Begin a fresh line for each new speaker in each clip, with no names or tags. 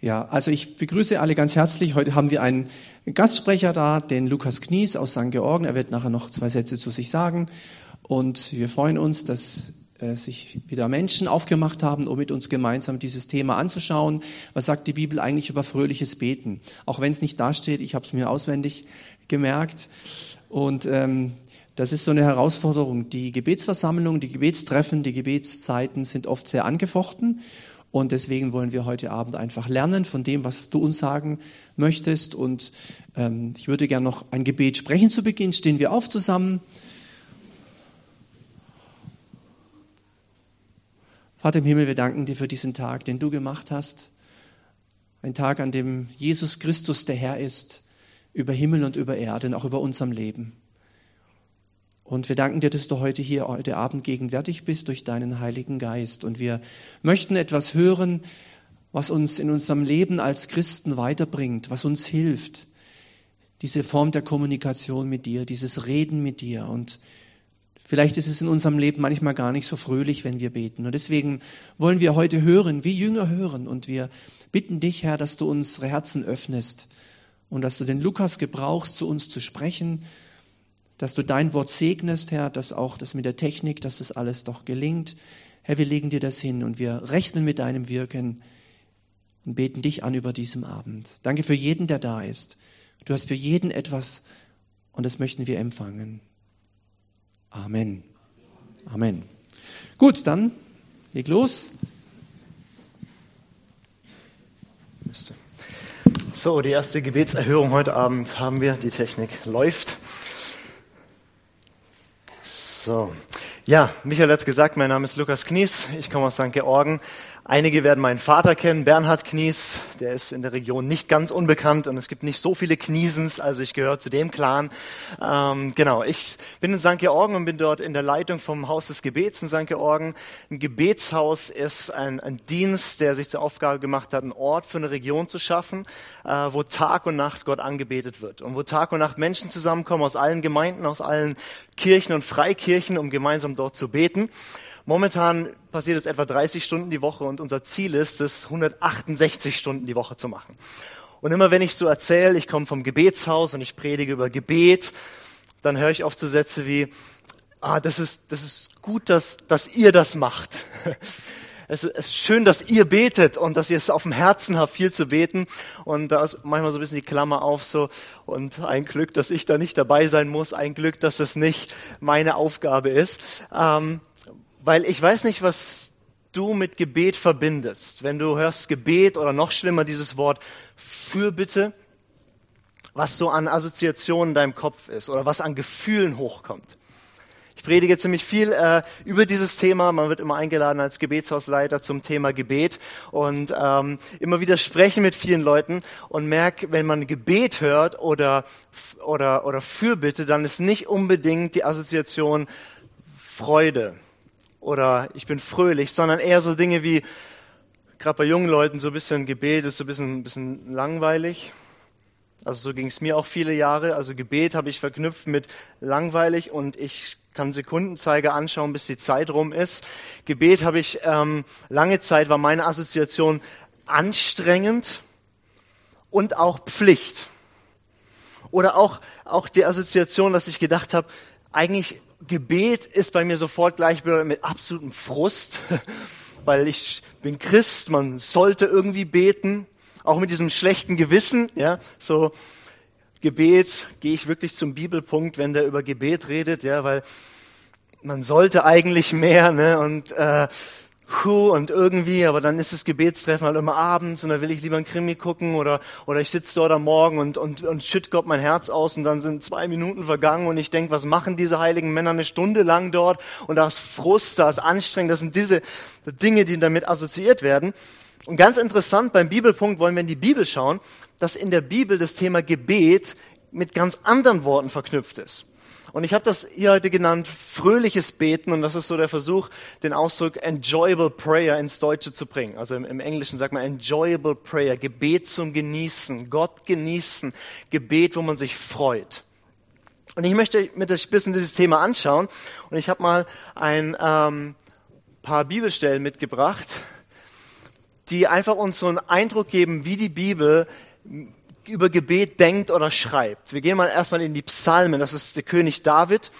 Ja, also ich begrüße alle ganz herzlich. Heute haben wir einen Gastsprecher da, den Lukas Knies aus St. Georgen. Er wird nachher noch zwei Sätze zu sich sagen. Und wir freuen uns, dass äh, sich wieder Menschen aufgemacht haben, um mit uns gemeinsam dieses Thema anzuschauen. Was sagt die Bibel eigentlich über fröhliches Beten? Auch wenn es nicht dasteht, ich habe es mir auswendig gemerkt. Und ähm, das ist so eine Herausforderung. Die Gebetsversammlung, die Gebetstreffen, die Gebetszeiten sind oft sehr angefochten. Und deswegen wollen wir heute Abend einfach lernen von dem, was du uns sagen möchtest. Und ähm, ich würde gerne noch ein Gebet sprechen zu Beginn. Stehen wir auf zusammen. Vater im Himmel, wir danken dir für diesen Tag, den du gemacht hast. Ein Tag, an dem Jesus Christus der Herr ist, über Himmel und über Erde und auch über unserem Leben. Und wir danken dir, dass du heute hier, heute Abend gegenwärtig bist durch deinen Heiligen Geist. Und wir möchten etwas hören, was uns in unserem Leben als Christen weiterbringt, was uns hilft. Diese Form der Kommunikation mit dir, dieses Reden mit dir. Und vielleicht ist es in unserem Leben manchmal gar nicht so fröhlich, wenn wir beten. Und deswegen wollen wir heute hören, wie Jünger hören. Und wir bitten dich, Herr, dass du unsere Herzen öffnest und dass du den Lukas gebrauchst, zu uns zu sprechen dass du dein Wort segnest, Herr, dass auch das mit der Technik, dass das alles doch gelingt. Herr, wir legen dir das hin und wir rechnen mit deinem Wirken und beten dich an über diesem Abend. Danke für jeden, der da ist. Du hast für jeden etwas und das möchten wir empfangen. Amen. Amen. Gut, dann leg los.
So, die erste Gebetserhörung heute Abend haben wir. Die Technik läuft. So. Ja, Michael hat gesagt, mein Name ist Lukas Knies, ich komme aus St. Georgen. Einige werden meinen Vater kennen, Bernhard Knies, der ist in der Region nicht ganz unbekannt und es gibt nicht so viele Kniesens, also ich gehöre zu dem Clan. Ähm, genau, ich bin in St. Georgen und bin dort in der Leitung vom Haus des Gebets in St. Georgen. Ein Gebetshaus ist ein, ein Dienst, der sich zur Aufgabe gemacht hat, einen Ort für eine Region zu schaffen, äh, wo Tag und Nacht Gott angebetet wird und wo Tag und Nacht Menschen zusammenkommen aus allen Gemeinden, aus allen Kirchen und Freikirchen, um gemeinsam dort zu beten. Momentan passiert es etwa 30 Stunden die Woche und unser Ziel ist es, 168 Stunden die Woche zu machen. Und immer wenn ich so erzähle, ich komme vom Gebetshaus und ich predige über Gebet, dann höre ich oft so Sätze wie, ah, das ist, das ist gut, dass, dass ihr das macht. Es ist schön, dass ihr betet und dass ihr es auf dem Herzen habt, viel zu beten. Und da ist manchmal so ein bisschen die Klammer auf so. Und ein Glück, dass ich da nicht dabei sein muss. Ein Glück, dass es nicht meine Aufgabe ist. Ähm, weil ich weiß nicht, was du mit Gebet verbindest. Wenn du hörst Gebet oder noch schlimmer dieses Wort Fürbitte, was so an Assoziationen in deinem Kopf ist oder was an Gefühlen hochkommt. Ich predige ziemlich viel äh, über dieses Thema. Man wird immer eingeladen als Gebetshausleiter zum Thema Gebet und ähm, immer wieder sprechen mit vielen Leuten und merke, wenn man Gebet hört oder oder oder Fürbitte, dann ist nicht unbedingt die Assoziation Freude oder ich bin fröhlich, sondern eher so Dinge wie, gerade bei jungen Leuten, so ein bisschen Gebet ist so ein bisschen, ein bisschen langweilig. Also so ging es mir auch viele Jahre. Also Gebet habe ich verknüpft mit langweilig und ich kann Sekundenzeiger anschauen, bis die Zeit rum ist. Gebet habe ich ähm, lange Zeit war meine Assoziation anstrengend und auch Pflicht. Oder auch auch die Assoziation, dass ich gedacht habe, eigentlich Gebet ist bei mir sofort gleich mit absolutem Frust, weil ich bin Christ, man sollte irgendwie beten, auch mit diesem schlechten Gewissen, ja, so Gebet, gehe ich wirklich zum Bibelpunkt, wenn der über Gebet redet, ja, weil man sollte eigentlich mehr, ne, und äh, Puh, und irgendwie, aber dann ist das Gebetstreffen halt immer abends und dann will ich lieber ein Krimi gucken oder, oder ich sitze dort am Morgen und, und, und schütt Gott mein Herz aus und dann sind zwei Minuten vergangen und ich denke, was machen diese heiligen Männer eine Stunde lang dort und da ist Frust, da ist Anstrengung, das sind diese Dinge, die damit assoziiert werden. Und ganz interessant, beim Bibelpunkt wollen wir in die Bibel schauen, dass in der Bibel das Thema Gebet mit ganz anderen Worten verknüpft ist. Und ich habe das hier heute genannt fröhliches Beten und das ist so der Versuch, den Ausdruck enjoyable prayer ins Deutsche zu bringen. Also im, im Englischen sagt man enjoyable prayer, Gebet zum Genießen, Gott genießen, Gebet, wo man sich freut. Und ich möchte mit euch ein bisschen dieses Thema anschauen und ich habe mal ein ähm, paar Bibelstellen mitgebracht, die einfach uns so einen Eindruck geben, wie die Bibel über Gebet denkt oder schreibt. Wir gehen mal erstmal in die Psalmen. Das ist der König David.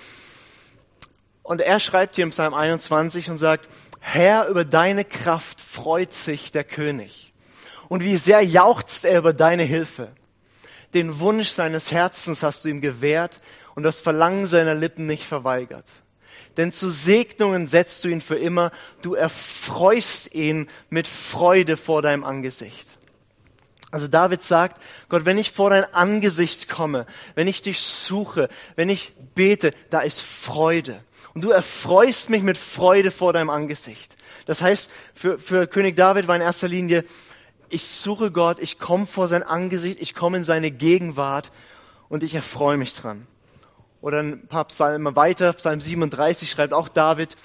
Und er schreibt hier im Psalm 21 und sagt, Herr, über deine Kraft freut sich der König. Und wie sehr jauchzt er über deine Hilfe. Den Wunsch seines Herzens hast du ihm gewährt und das Verlangen seiner Lippen nicht verweigert. Denn zu Segnungen setzt du ihn für immer, du erfreust ihn mit Freude vor deinem Angesicht. Also David sagt, Gott, wenn ich vor dein Angesicht komme, wenn ich dich suche, wenn ich bete, da ist Freude. Und du erfreust mich mit Freude vor deinem Angesicht. Das heißt, für, für König David war in erster Linie, ich suche Gott, ich komme vor sein Angesicht, ich komme in seine Gegenwart und ich erfreue mich dran. Oder ein paar Psalmen weiter, Psalm 37 schreibt auch David,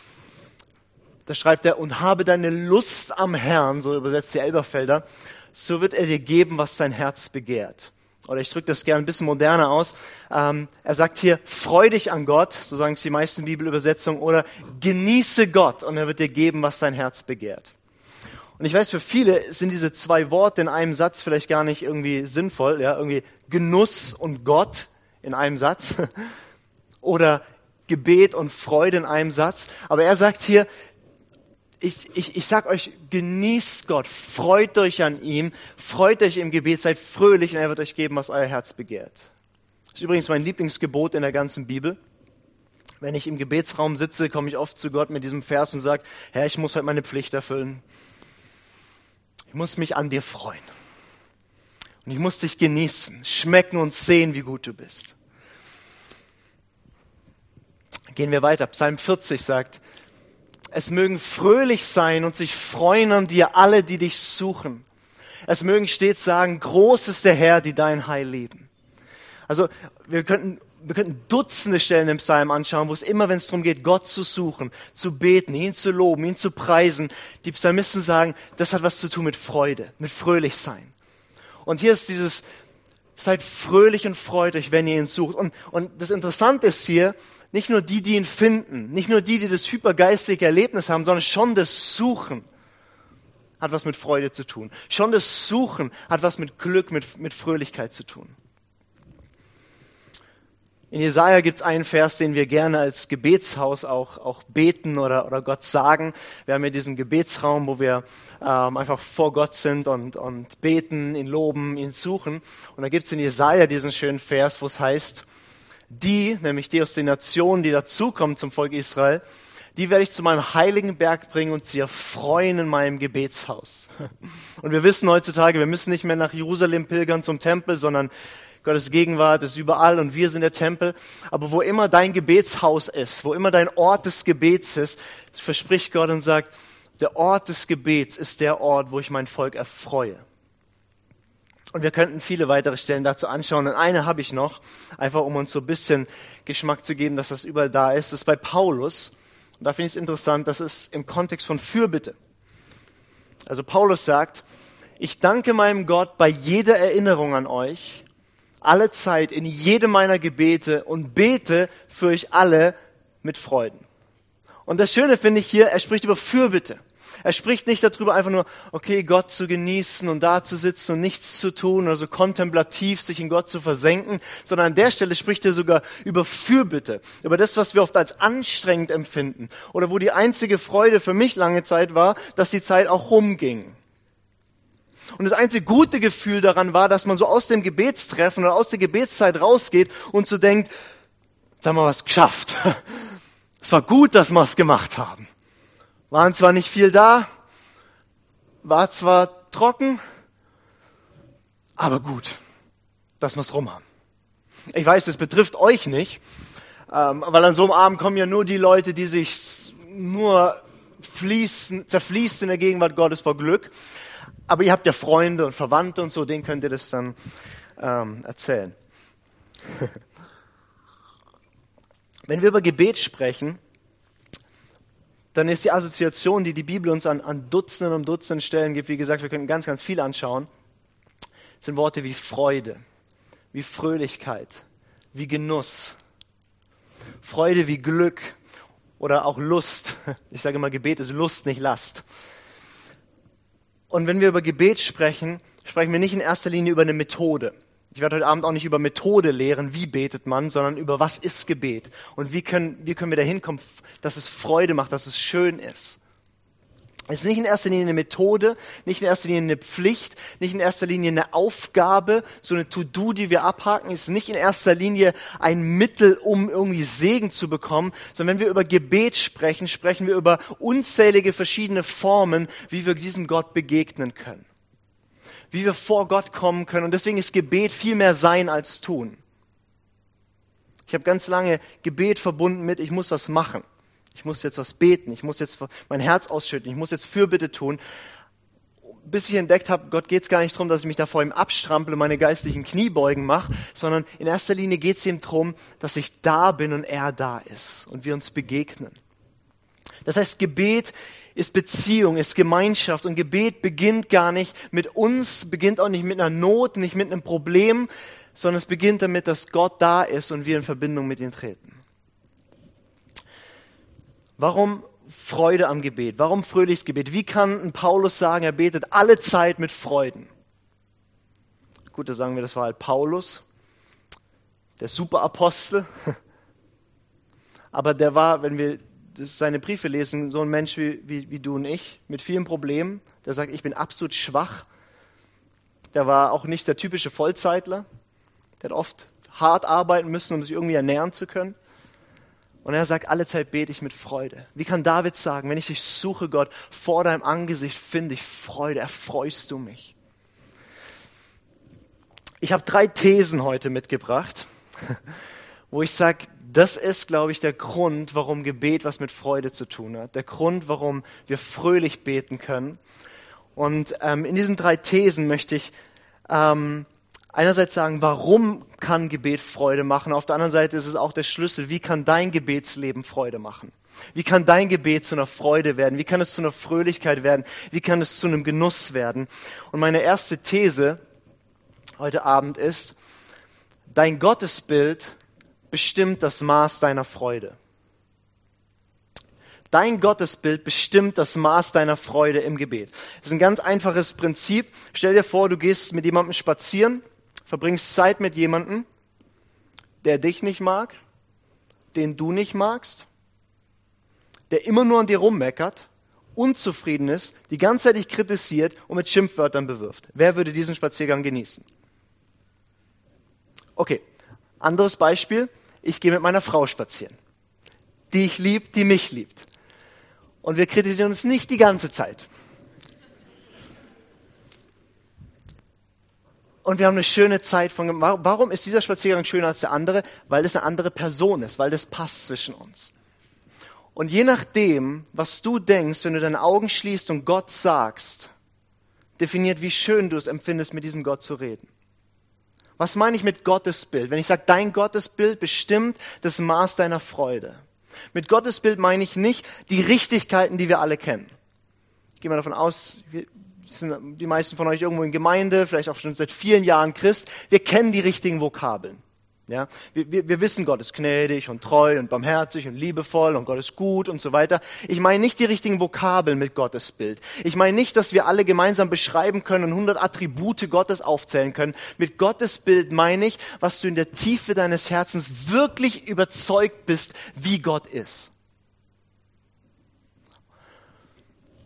da schreibt er, und habe deine Lust am Herrn, so übersetzt die Elberfelder, so wird er dir geben, was sein Herz begehrt. Oder ich drücke das gerne ein bisschen moderner aus. Ähm, er sagt hier, freu dich an Gott, so sagen es die meisten Bibelübersetzungen, oder genieße Gott und er wird dir geben, was sein Herz begehrt. Und ich weiß, für viele sind diese zwei Worte in einem Satz vielleicht gar nicht irgendwie sinnvoll, ja, irgendwie Genuss und Gott in einem Satz oder Gebet und Freude in einem Satz. Aber er sagt hier, ich, ich, ich sag euch, genießt Gott, freut euch an ihm, freut euch im Gebet, seid fröhlich und er wird euch geben, was euer Herz begehrt. Das ist übrigens mein Lieblingsgebot in der ganzen Bibel. Wenn ich im Gebetsraum sitze, komme ich oft zu Gott mit diesem Vers und sage, Herr, ich muss heute meine Pflicht erfüllen. Ich muss mich an dir freuen. Und ich muss dich genießen, schmecken und sehen, wie gut du bist. Gehen wir weiter. Psalm 40 sagt, es mögen fröhlich sein und sich freuen an dir alle, die dich suchen. Es mögen stets sagen, groß ist der Herr, die dein Heil lieben. Also wir könnten, wir könnten Dutzende Stellen im Psalm anschauen, wo es immer, wenn es darum geht, Gott zu suchen, zu beten, ihn zu loben, ihn zu preisen, die Psalmisten sagen, das hat was zu tun mit Freude, mit fröhlich sein. Und hier ist dieses, seid fröhlich und freut euch, wenn ihr ihn sucht. Und, und das Interessante ist hier, nicht nur die, die ihn finden, nicht nur die, die das hypergeistige Erlebnis haben, sondern schon das Suchen hat was mit Freude zu tun. Schon das Suchen hat was mit Glück, mit, mit Fröhlichkeit zu tun. In Jesaja gibt es einen Vers, den wir gerne als Gebetshaus auch, auch beten oder, oder Gott sagen. Wir haben hier diesen Gebetsraum, wo wir ähm, einfach vor Gott sind und, und beten, ihn loben, ihn suchen. Und da gibt es in Jesaja diesen schönen Vers, wo es heißt, die, nämlich die aus den Nationen, die dazukommen zum Volk Israel, die werde ich zu meinem heiligen Berg bringen und sie erfreuen in meinem Gebetshaus. Und wir wissen heutzutage, wir müssen nicht mehr nach Jerusalem pilgern zum Tempel, sondern Gottes Gegenwart ist überall und wir sind der Tempel. Aber wo immer dein Gebetshaus ist, wo immer dein Ort des Gebets ist, verspricht Gott und sagt, der Ort des Gebets ist der Ort, wo ich mein Volk erfreue. Und wir könnten viele weitere Stellen dazu anschauen. Und eine habe ich noch, einfach um uns so ein bisschen Geschmack zu geben, dass das überall da ist. Das ist bei Paulus. Und da finde ich es interessant, das ist im Kontext von Fürbitte. Also Paulus sagt, ich danke meinem Gott bei jeder Erinnerung an euch, alle Zeit, in jedem meiner Gebete und bete für euch alle mit Freuden. Und das Schöne finde ich hier, er spricht über Fürbitte. Er spricht nicht darüber, einfach nur, okay, Gott zu genießen und da zu sitzen und nichts zu tun oder so kontemplativ sich in Gott zu versenken, sondern an der Stelle spricht er sogar über Fürbitte, über das, was wir oft als anstrengend empfinden oder wo die einzige Freude für mich lange Zeit war, dass die Zeit auch rumging. Und das einzige gute Gefühl daran war, dass man so aus dem Gebetstreffen oder aus der Gebetszeit rausgeht und so denkt, jetzt haben wir was geschafft. Es war gut, dass wir es gemacht haben. Waren zwar nicht viel da, war zwar trocken, aber gut, dass wir es rum haben. Ich weiß, es betrifft euch nicht, ähm, weil an so einem Abend kommen ja nur die Leute, die sich nur fließen, zerfließen in der Gegenwart Gottes vor Glück. Aber ihr habt ja Freunde und Verwandte und so, denen könnt ihr das dann ähm, erzählen. Wenn wir über Gebet sprechen, dann ist die Assoziation, die die Bibel uns an, an Dutzenden und Dutzenden Stellen gibt, wie gesagt, wir können ganz, ganz viel anschauen, sind Worte wie Freude, wie Fröhlichkeit, wie Genuss, Freude wie Glück oder auch Lust. Ich sage immer, Gebet ist Lust, nicht Last. Und wenn wir über Gebet sprechen, sprechen wir nicht in erster Linie über eine Methode. Ich werde heute Abend auch nicht über Methode lehren, wie betet man, sondern über was ist Gebet und wie können, wie können wir da hinkommen, dass es Freude macht, dass es schön ist. Es ist nicht in erster Linie eine Methode, nicht in erster Linie eine Pflicht, nicht in erster Linie eine Aufgabe, so eine To-Do, die wir abhaken. Es ist nicht in erster Linie ein Mittel, um irgendwie Segen zu bekommen, sondern wenn wir über Gebet sprechen, sprechen wir über unzählige verschiedene Formen, wie wir diesem Gott begegnen können wie wir vor Gott kommen können. Und deswegen ist Gebet viel mehr sein als tun. Ich habe ganz lange Gebet verbunden mit, ich muss was machen. Ich muss jetzt was beten. Ich muss jetzt mein Herz ausschütten. Ich muss jetzt Fürbitte tun. Bis ich entdeckt habe, Gott geht es gar nicht darum, dass ich mich da vor ihm abstrample, meine geistlichen Kniebeugen mache, sondern in erster Linie geht es ihm darum, dass ich da bin und er da ist und wir uns begegnen. Das heißt, Gebet ist Beziehung, ist Gemeinschaft und Gebet beginnt gar nicht mit uns, beginnt auch nicht mit einer Not, nicht mit einem Problem, sondern es beginnt damit, dass Gott da ist und wir in Verbindung mit ihm treten. Warum Freude am Gebet? Warum fröhliches Gebet? Wie kann ein Paulus sagen, er betet alle Zeit mit Freuden? Gut, da sagen wir, das war halt Paulus, der Superapostel. Aber der war, wenn wir seine Briefe lesen, so ein Mensch wie, wie, wie du und ich, mit vielen Problemen, der sagt, ich bin absolut schwach. Der war auch nicht der typische Vollzeitler. Der hat oft hart arbeiten müssen, um sich irgendwie ernähren zu können. Und er sagt, alle Zeit bete ich mit Freude. Wie kann David sagen, wenn ich dich suche, Gott, vor deinem Angesicht finde ich Freude, erfreust du mich. Ich habe drei Thesen heute mitgebracht, wo ich sage, das ist, glaube ich, der Grund, warum Gebet was mit Freude zu tun hat. Der Grund, warum wir fröhlich beten können. Und ähm, in diesen drei Thesen möchte ich ähm, einerseits sagen, warum kann Gebet Freude machen? Auf der anderen Seite ist es auch der Schlüssel, wie kann dein Gebetsleben Freude machen? Wie kann dein Gebet zu einer Freude werden? Wie kann es zu einer Fröhlichkeit werden? Wie kann es zu einem Genuss werden? Und meine erste These heute Abend ist, dein Gottesbild bestimmt das Maß deiner Freude. Dein Gottesbild bestimmt das Maß deiner Freude im Gebet. Das ist ein ganz einfaches Prinzip. Stell dir vor, du gehst mit jemandem spazieren, verbringst Zeit mit jemandem, der dich nicht mag, den du nicht magst, der immer nur an dir rummeckert, unzufrieden ist, die ganze Zeit dich kritisiert und mit Schimpfwörtern bewirft. Wer würde diesen Spaziergang genießen? Okay, anderes Beispiel ich gehe mit meiner Frau spazieren, die ich lieb, die mich liebt. Und wir kritisieren uns nicht die ganze Zeit. Und wir haben eine schöne Zeit von, warum ist dieser Spaziergang schöner als der andere? Weil es eine andere Person ist, weil das passt zwischen uns. Und je nachdem, was du denkst, wenn du deine Augen schließt und Gott sagst, definiert, wie schön du es empfindest, mit diesem Gott zu reden. Was meine ich mit Gottesbild? Wenn ich sage, dein Gottesbild bestimmt das Maß deiner Freude. Mit Gottesbild meine ich nicht die Richtigkeiten, die wir alle kennen. Ich gehe mal davon aus, wir sind die meisten von euch irgendwo in Gemeinde, vielleicht auch schon seit vielen Jahren Christ. Wir kennen die richtigen Vokabeln. Ja, wir, wir, wir wissen, Gott ist gnädig und treu und barmherzig und liebevoll und Gott ist gut und so weiter. Ich meine nicht die richtigen Vokabeln mit Gottes Bild. Ich meine nicht, dass wir alle gemeinsam beschreiben können und 100 Attribute Gottes aufzählen können. Mit Gottes Bild meine ich, was du in der Tiefe deines Herzens wirklich überzeugt bist, wie Gott ist.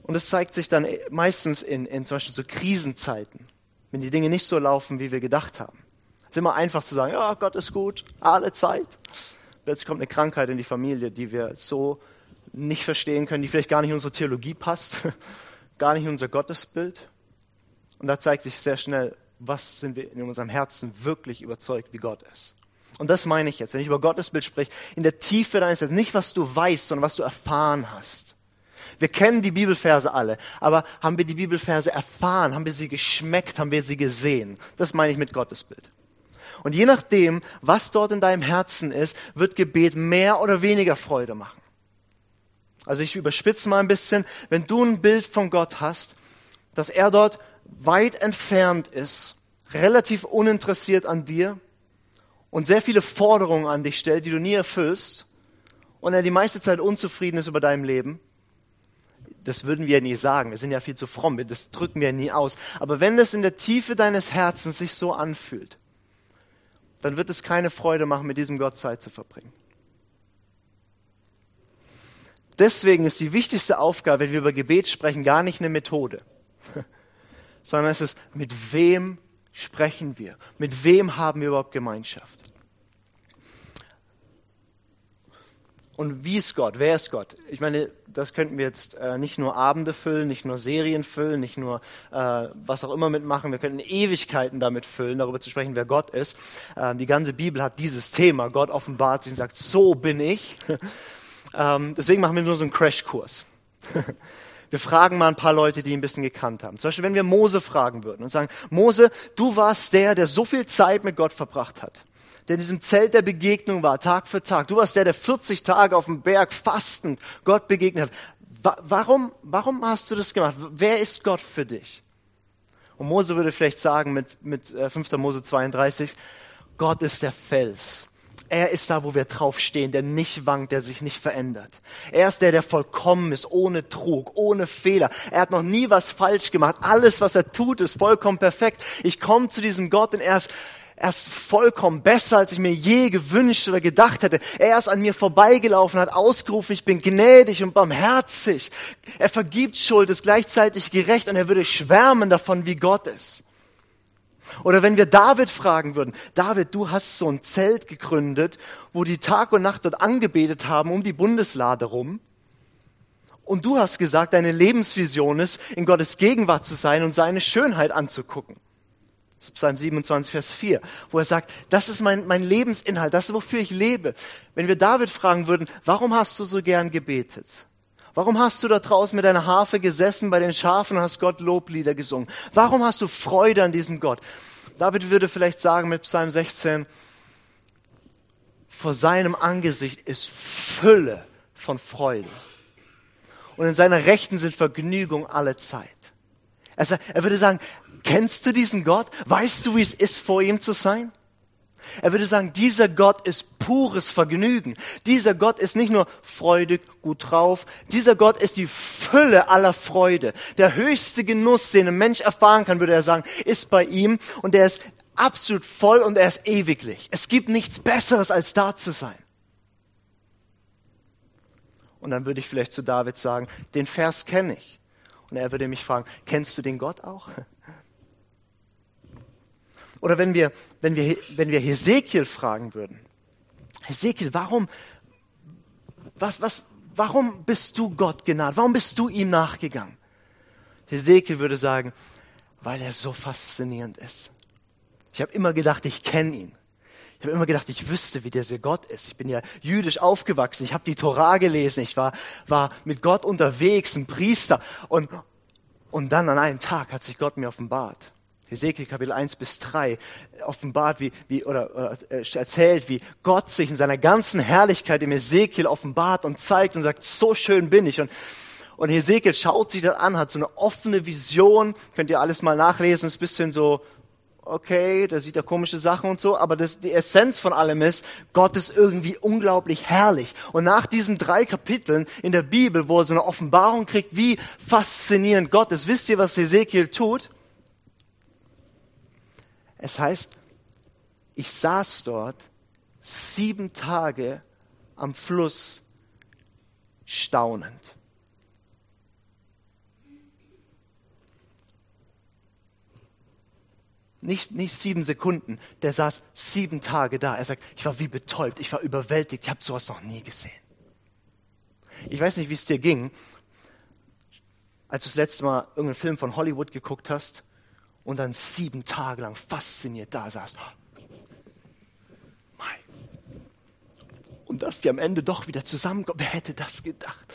Und es zeigt sich dann meistens in, in zum Beispiel so Krisenzeiten, wenn die Dinge nicht so laufen, wie wir gedacht haben. Ist immer einfach zu sagen, ja, Gott ist gut, alle Zeit. Plötzlich kommt eine Krankheit in die Familie, die wir so nicht verstehen können, die vielleicht gar nicht in unsere Theologie passt, gar nicht in unser Gottesbild. Und da zeigt sich sehr schnell, was sind wir in unserem Herzen wirklich überzeugt, wie Gott ist. Und das meine ich jetzt, wenn ich über Gottesbild spreche, in der Tiefe deines Herzens, nicht was du weißt, sondern was du erfahren hast. Wir kennen die Bibelverse alle, aber haben wir die Bibelverse erfahren, haben wir sie geschmeckt, haben wir sie gesehen? Das meine ich mit Gottesbild. Und je nachdem, was dort in deinem Herzen ist, wird Gebet mehr oder weniger Freude machen. Also ich überspitze mal ein bisschen, wenn du ein Bild von Gott hast, dass er dort weit entfernt ist, relativ uninteressiert an dir und sehr viele Forderungen an dich stellt, die du nie erfüllst, und er die meiste Zeit unzufrieden ist über deinem Leben, das würden wir ja nie sagen. Wir sind ja viel zu fromm. Das drücken wir ja nie aus. Aber wenn es in der Tiefe deines Herzens sich so anfühlt, dann wird es keine Freude machen, mit diesem Gott Zeit zu verbringen. Deswegen ist die wichtigste Aufgabe, wenn wir über Gebet sprechen, gar nicht eine Methode, sondern es ist, mit wem sprechen wir? Mit wem haben wir überhaupt Gemeinschaft? Und wie ist Gott? Wer ist Gott? Ich meine, das könnten wir jetzt äh, nicht nur Abende füllen, nicht nur Serien füllen, nicht nur äh, was auch immer mitmachen. Wir könnten Ewigkeiten damit füllen, darüber zu sprechen, wer Gott ist. Ähm, die ganze Bibel hat dieses Thema. Gott offenbart sich und sagt, so bin ich. ähm, deswegen machen wir nur so einen Crashkurs. Wir fragen mal ein paar Leute, die ihn ein bisschen gekannt haben. Zum Beispiel, wenn wir Mose fragen würden und sagen, Mose, du warst der, der so viel Zeit mit Gott verbracht hat der in diesem Zelt der Begegnung war, Tag für Tag. Du warst der, der 40 Tage auf dem Berg fastend Gott begegnet hat. Warum, warum hast du das gemacht? Wer ist Gott für dich? Und Mose würde vielleicht sagen mit, mit 5. Äh, Mose 32, Gott ist der Fels. Er ist da, wo wir draufstehen, der nicht wankt, der sich nicht verändert. Er ist der, der vollkommen ist, ohne Trug, ohne Fehler. Er hat noch nie was falsch gemacht. Alles, was er tut, ist vollkommen perfekt. Ich komme zu diesem Gott und er ist, er ist vollkommen besser, als ich mir je gewünscht oder gedacht hätte. Er ist an mir vorbeigelaufen, hat ausgerufen, ich bin gnädig und barmherzig. Er vergibt Schuld, ist gleichzeitig gerecht und er würde schwärmen davon, wie Gott ist. Oder wenn wir David fragen würden, David, du hast so ein Zelt gegründet, wo die Tag und Nacht dort angebetet haben, um die Bundeslade rum. Und du hast gesagt, deine Lebensvision ist, in Gottes Gegenwart zu sein und seine Schönheit anzugucken. Das ist Psalm 27, Vers 4, wo er sagt, das ist mein, mein Lebensinhalt, das ist, wofür ich lebe. Wenn wir David fragen würden, warum hast du so gern gebetet? Warum hast du da draußen mit deiner Harfe gesessen bei den Schafen und hast Gott Loblieder gesungen? Warum hast du Freude an diesem Gott? David würde vielleicht sagen mit Psalm 16, vor seinem Angesicht ist Fülle von Freude. Und in seiner Rechten sind Vergnügung alle Zeit. Er würde sagen, Kennst du diesen Gott? Weißt du, wie es ist, vor ihm zu sein? Er würde sagen, dieser Gott ist pures Vergnügen. Dieser Gott ist nicht nur freudig, gut drauf. Dieser Gott ist die Fülle aller Freude. Der höchste Genuss, den ein Mensch erfahren kann, würde er sagen, ist bei ihm. Und er ist absolut voll und er ist ewiglich. Es gibt nichts Besseres, als da zu sein. Und dann würde ich vielleicht zu David sagen, den Vers kenne ich. Und er würde mich fragen, kennst du den Gott auch? Oder wenn wir, wenn wir, wenn wir Hesekiel fragen würden. Hesekiel, warum, was, was, warum bist du Gott genaht? Warum bist du ihm nachgegangen? Hesekiel würde sagen, weil er so faszinierend ist. Ich habe immer gedacht, ich kenne ihn. Habe immer gedacht, ich wüsste, wie dieser Gott ist. Ich bin ja jüdisch aufgewachsen. Ich habe die Torah gelesen. Ich war, war mit Gott unterwegs, ein Priester. Und, und dann an einem Tag hat sich Gott mir offenbart. Hesekiel Kapitel 1 bis 3 offenbart, wie, wie, oder, oder äh, erzählt, wie Gott sich in seiner ganzen Herrlichkeit im Hesekiel offenbart und zeigt und sagt, so schön bin ich. Und, und Hesekiel schaut sich das an, hat so eine offene Vision, könnt ihr alles mal nachlesen, ist ein bisschen so, okay, da sieht er komische Sachen und so, aber das, die Essenz von allem ist, Gott ist irgendwie unglaublich herrlich. Und nach diesen drei Kapiteln in der Bibel, wo er so eine Offenbarung kriegt, wie faszinierend Gott ist, wisst ihr, was Hesekiel tut? Es heißt, ich saß dort sieben Tage am Fluss staunend. Nicht, nicht sieben Sekunden, der saß sieben Tage da. Er sagt, ich war wie betäubt, ich war überwältigt, ich habe sowas noch nie gesehen. Ich weiß nicht, wie es dir ging, als du das letzte Mal irgendeinen Film von Hollywood geguckt hast und dann sieben Tage lang fasziniert da saß. Und dass die am Ende doch wieder zusammenkommen. Wer hätte das gedacht?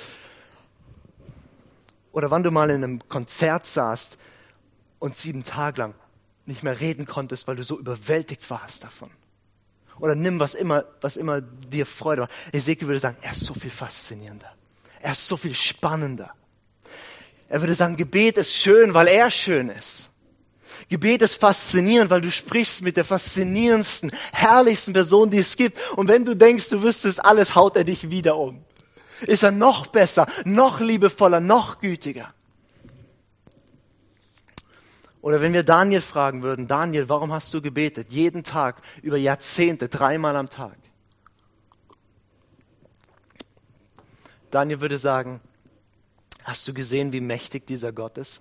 Oder wann du mal in einem Konzert saßt und sieben Tage lang nicht mehr reden konntest, weil du so überwältigt warst davon. Oder nimm was immer, was immer dir Freude macht. Ezekiel würde sagen, er ist so viel faszinierender. Er ist so viel spannender. Er würde sagen, Gebet ist schön, weil er schön ist. Gebet ist faszinierend, weil du sprichst mit der faszinierendsten, herrlichsten Person, die es gibt. Und wenn du denkst, du wüsstest alles, haut er dich wieder um. Ist er noch besser, noch liebevoller, noch gütiger? Oder wenn wir Daniel fragen würden, Daniel, warum hast du gebetet? Jeden Tag, über Jahrzehnte, dreimal am Tag. Daniel würde sagen, hast du gesehen, wie mächtig dieser Gott ist?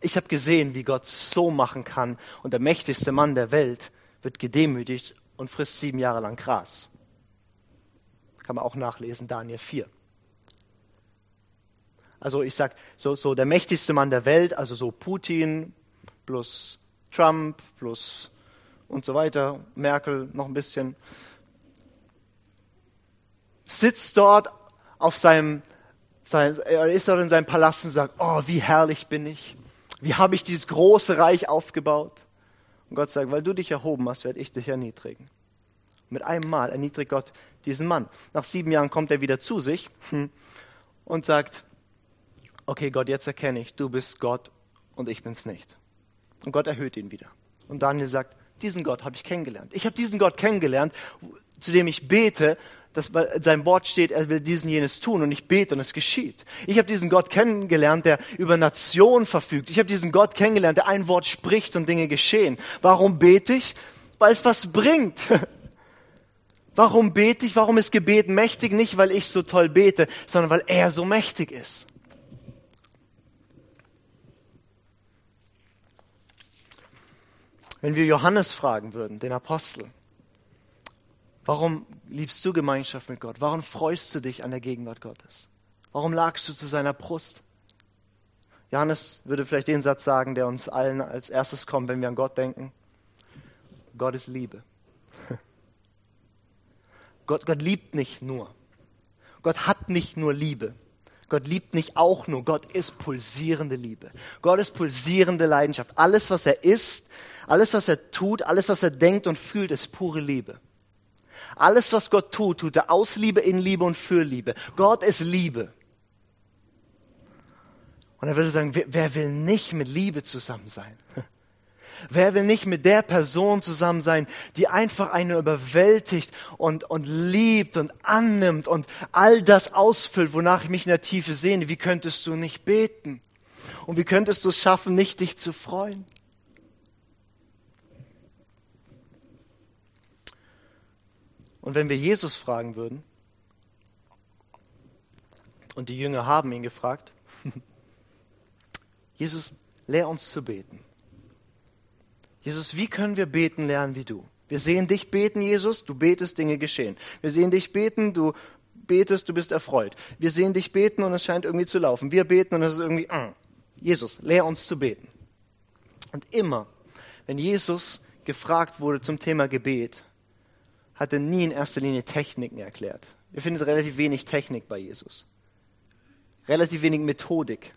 Ich habe gesehen, wie Gott so machen kann und der mächtigste Mann der Welt wird gedemütigt und frisst sieben Jahre lang Gras. Kann man auch nachlesen, Daniel 4. Also ich sag so, so der mächtigste Mann der Welt, also so Putin plus Trump plus und so weiter, Merkel noch ein bisschen, sitzt dort auf seinem, sein, er ist dort in seinem Palast und sagt, oh, wie herrlich bin ich. Wie habe ich dieses große Reich aufgebaut? Und Gott sagt, weil du dich erhoben hast, werde ich dich erniedrigen. Mit einem Mal erniedrigt Gott diesen Mann. Nach sieben Jahren kommt er wieder zu sich hm, und sagt, okay Gott, jetzt erkenne ich, du bist Gott und ich bin's nicht. Und Gott erhöht ihn wieder. Und Daniel sagt, diesen Gott habe ich kennengelernt. Ich habe diesen Gott kennengelernt, zu dem ich bete, dass in seinem Wort steht, er will diesen jenes tun und ich bete und es geschieht. Ich habe diesen Gott kennengelernt, der über Nationen verfügt. Ich habe diesen Gott kennengelernt, der ein Wort spricht und Dinge geschehen. Warum bete ich? Weil es was bringt. Warum bete ich? Warum ist Gebet mächtig? Nicht, weil ich so toll bete, sondern weil er so mächtig ist. Wenn wir Johannes fragen würden, den Apostel, Warum liebst du Gemeinschaft mit Gott? Warum freust du dich an der Gegenwart Gottes? Warum lagst du zu seiner Brust? Johannes würde vielleicht den Satz sagen, der uns allen als erstes kommt, wenn wir an Gott denken. Gott ist Liebe. Gott, Gott liebt nicht nur. Gott hat nicht nur Liebe. Gott liebt nicht auch nur. Gott ist pulsierende Liebe. Gott ist pulsierende Leidenschaft. Alles, was er ist, alles, was er tut, alles, was er denkt und fühlt, ist pure Liebe. Alles, was Gott tut, tut er aus Liebe, in Liebe und für Liebe. Gott ist Liebe. Und er würde sagen, wer, will nicht mit Liebe zusammen sein? Wer will nicht mit der Person zusammen sein, die einfach einen überwältigt und, und liebt und annimmt und all das ausfüllt, wonach ich mich in der Tiefe sehne? Wie könntest du nicht beten? Und wie könntest du es schaffen, nicht dich zu freuen? Und wenn wir Jesus fragen würden, und die Jünger haben ihn gefragt, Jesus, lehr uns zu beten. Jesus, wie können wir beten lernen wie du? Wir sehen dich beten, Jesus, du betest, Dinge geschehen. Wir sehen dich beten, du betest, du bist erfreut. Wir sehen dich beten und es scheint irgendwie zu laufen. Wir beten und es ist irgendwie, äh. Jesus, lehr uns zu beten. Und immer, wenn Jesus gefragt wurde zum Thema Gebet, hat er nie in erster Linie Techniken erklärt. Ihr findet relativ wenig Technik bei Jesus. Relativ wenig Methodik.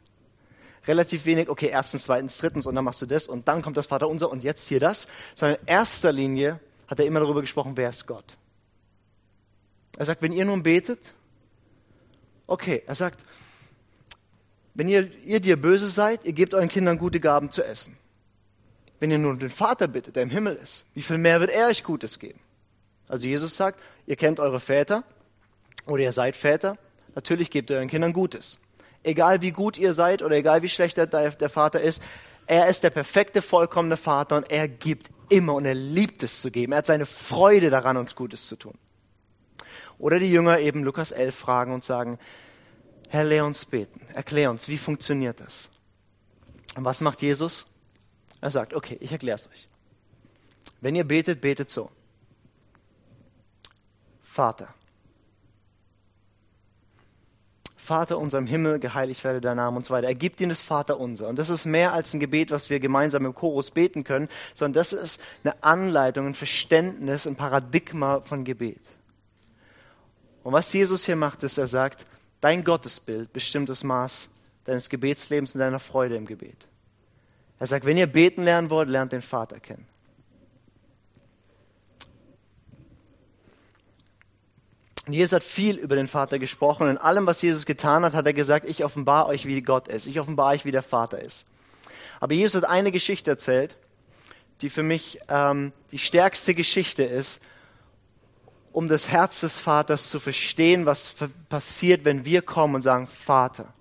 Relativ wenig, okay, erstens, zweitens, drittens und dann machst du das und dann kommt das Vaterunser und jetzt hier das. Sondern in erster Linie hat er immer darüber gesprochen, wer ist Gott. Er sagt, wenn ihr nun betet, okay, er sagt, wenn ihr, ihr dir böse seid, ihr gebt euren Kindern gute Gaben zu essen. Wenn ihr nun den Vater bittet, der im Himmel ist, wie viel mehr wird er euch Gutes geben? Also Jesus sagt, ihr kennt eure Väter oder ihr seid Väter, natürlich gebt euren Kindern Gutes. Egal wie gut ihr seid oder egal wie schlecht der, der Vater ist, er ist der perfekte, vollkommene Vater und er gibt immer und er liebt es zu geben. Er hat seine Freude daran, uns Gutes zu tun. Oder die Jünger eben Lukas 11 fragen und sagen, Herr, lehr uns beten. Erklär uns, wie funktioniert das? Und was macht Jesus? Er sagt, okay, ich erkläre es euch. Wenn ihr betet, betet so. Vater. Vater unser im Himmel, geheiligt werde dein Name und so weiter. Er gibt ihnen das Vater unser. Und das ist mehr als ein Gebet, was wir gemeinsam im Chorus beten können, sondern das ist eine Anleitung, ein Verständnis, ein Paradigma von Gebet. Und was Jesus hier macht, ist, er sagt, dein Gottesbild bestimmt das Maß deines Gebetslebens und deiner Freude im Gebet. Er sagt, wenn ihr beten lernen wollt, lernt den Vater kennen. Und Jesus hat viel über den Vater gesprochen und in allem, was Jesus getan hat, hat er gesagt, ich offenbare euch, wie Gott ist. Ich offenbare euch, wie der Vater ist. Aber Jesus hat eine Geschichte erzählt, die für mich ähm, die stärkste Geschichte ist, um das Herz des Vaters zu verstehen, was passiert, wenn wir kommen und sagen, Vater.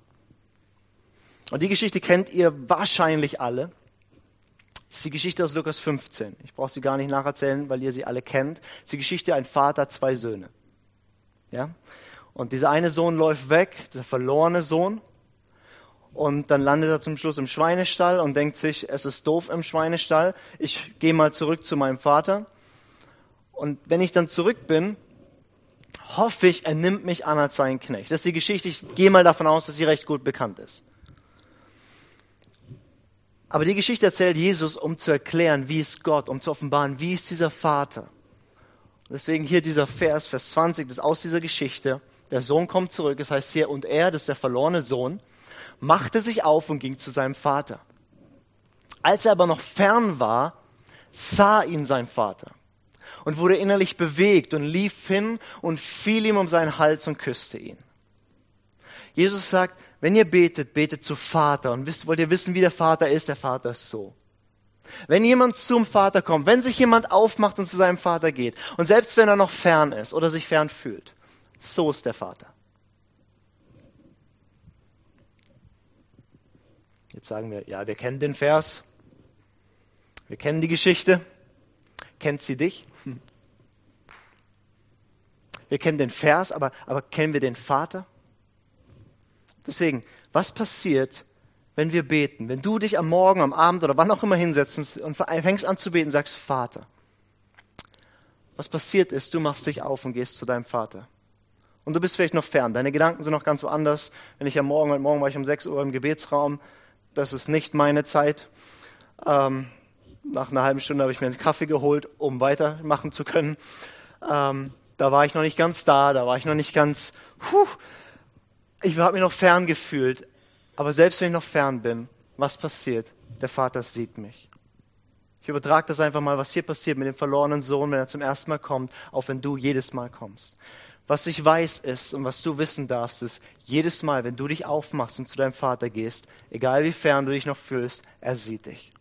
Und die Geschichte kennt ihr wahrscheinlich alle. Das ist die Geschichte aus Lukas 15. Ich brauche sie gar nicht nacherzählen, weil ihr sie alle kennt. Das ist die Geschichte ein Vater, zwei Söhne. Ja? Und dieser eine Sohn läuft weg, der verlorene Sohn. Und dann landet er zum Schluss im Schweinestall und denkt sich, es ist doof im Schweinestall. Ich gehe mal zurück zu meinem Vater. Und wenn ich dann zurück bin, hoffe ich, er nimmt mich an als seinen Knecht. Das ist die Geschichte. Ich gehe mal davon aus, dass sie recht gut bekannt ist. Aber die Geschichte erzählt Jesus, um zu erklären, wie ist Gott, um zu offenbaren, wie ist dieser Vater. Deswegen hier dieser Vers, Vers 20, das ist aus dieser Geschichte. Der Sohn kommt zurück, das heißt hier, und er, das ist der verlorene Sohn, machte sich auf und ging zu seinem Vater. Als er aber noch fern war, sah ihn sein Vater und wurde innerlich bewegt und lief hin und fiel ihm um seinen Hals und küsste ihn. Jesus sagt, wenn ihr betet, betet zu Vater. Und wollt ihr wissen, wie der Vater ist? Der Vater ist so. Wenn jemand zum Vater kommt, wenn sich jemand aufmacht und zu seinem Vater geht, und selbst wenn er noch fern ist oder sich fern fühlt, so ist der Vater. Jetzt sagen wir, ja, wir kennen den Vers, wir kennen die Geschichte, kennt sie dich? Wir kennen den Vers, aber, aber kennen wir den Vater? Deswegen, was passiert, wenn wir beten? Wenn du dich am Morgen, am Abend oder wann auch immer hinsetzt und fängst an zu beten, sagst Vater. Was passiert ist, du machst dich auf und gehst zu deinem Vater. Und du bist vielleicht noch fern. Deine Gedanken sind noch ganz woanders. Wenn ich am Morgen, heute Morgen war ich um 6 Uhr im Gebetsraum. Das ist nicht meine Zeit. Ähm, nach einer halben Stunde habe ich mir einen Kaffee geholt, um weitermachen zu können. Ähm, da war ich noch nicht ganz da, da war ich noch nicht ganz, puh, ich habe mich noch fern gefühlt. Aber selbst wenn ich noch fern bin, was passiert? Der Vater sieht mich. Ich übertrage das einfach mal, was hier passiert mit dem verlorenen Sohn, wenn er zum ersten Mal kommt, auch wenn du jedes Mal kommst. Was ich weiß ist und was du wissen darfst, ist, jedes Mal, wenn du dich aufmachst und zu deinem Vater gehst, egal wie fern du dich noch fühlst, er sieht dich.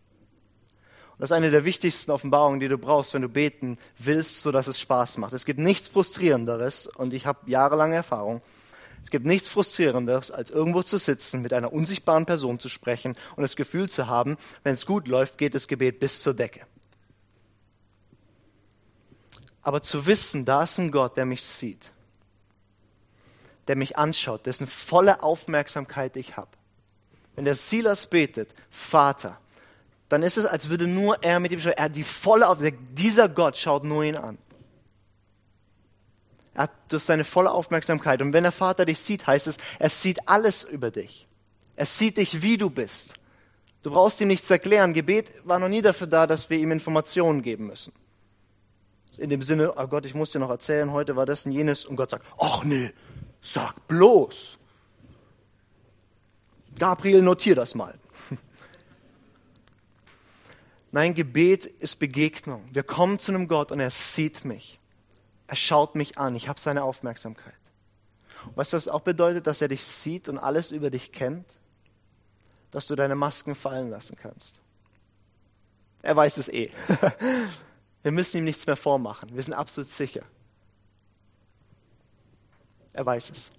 Und das ist eine der wichtigsten Offenbarungen, die du brauchst, wenn du beten willst, so dass es Spaß macht. Es gibt nichts frustrierenderes und ich habe jahrelange Erfahrung, es gibt nichts Frustrierenderes, als irgendwo zu sitzen, mit einer unsichtbaren Person zu sprechen und das Gefühl zu haben, wenn es gut läuft, geht das Gebet bis zur Decke. Aber zu wissen, da ist ein Gott, der mich sieht, der mich anschaut, dessen volle Aufmerksamkeit ich habe. Wenn der Silas betet, Vater, dann ist es, als würde nur er mit ihm schauen. Er hat die volle Aufmerksamkeit. Dieser Gott schaut nur ihn an. Er hat durch seine volle Aufmerksamkeit. Und wenn der Vater dich sieht, heißt es, er sieht alles über dich. Er sieht dich, wie du bist. Du brauchst ihm nichts erklären. Gebet war noch nie dafür da, dass wir ihm Informationen geben müssen. In dem Sinne, oh Gott, ich muss dir noch erzählen, heute war das und jenes. Und Gott sagt, ach nee, sag bloß. Gabriel, notier das mal. Nein, Gebet ist Begegnung. Wir kommen zu einem Gott und er sieht mich. Er schaut mich an, ich habe seine Aufmerksamkeit. weißt du, was auch bedeutet, dass er dich sieht und alles über dich kennt? Dass du deine Masken fallen lassen kannst. Er weiß es eh. Wir müssen ihm nichts mehr vormachen. Wir sind absolut sicher. Er weiß es.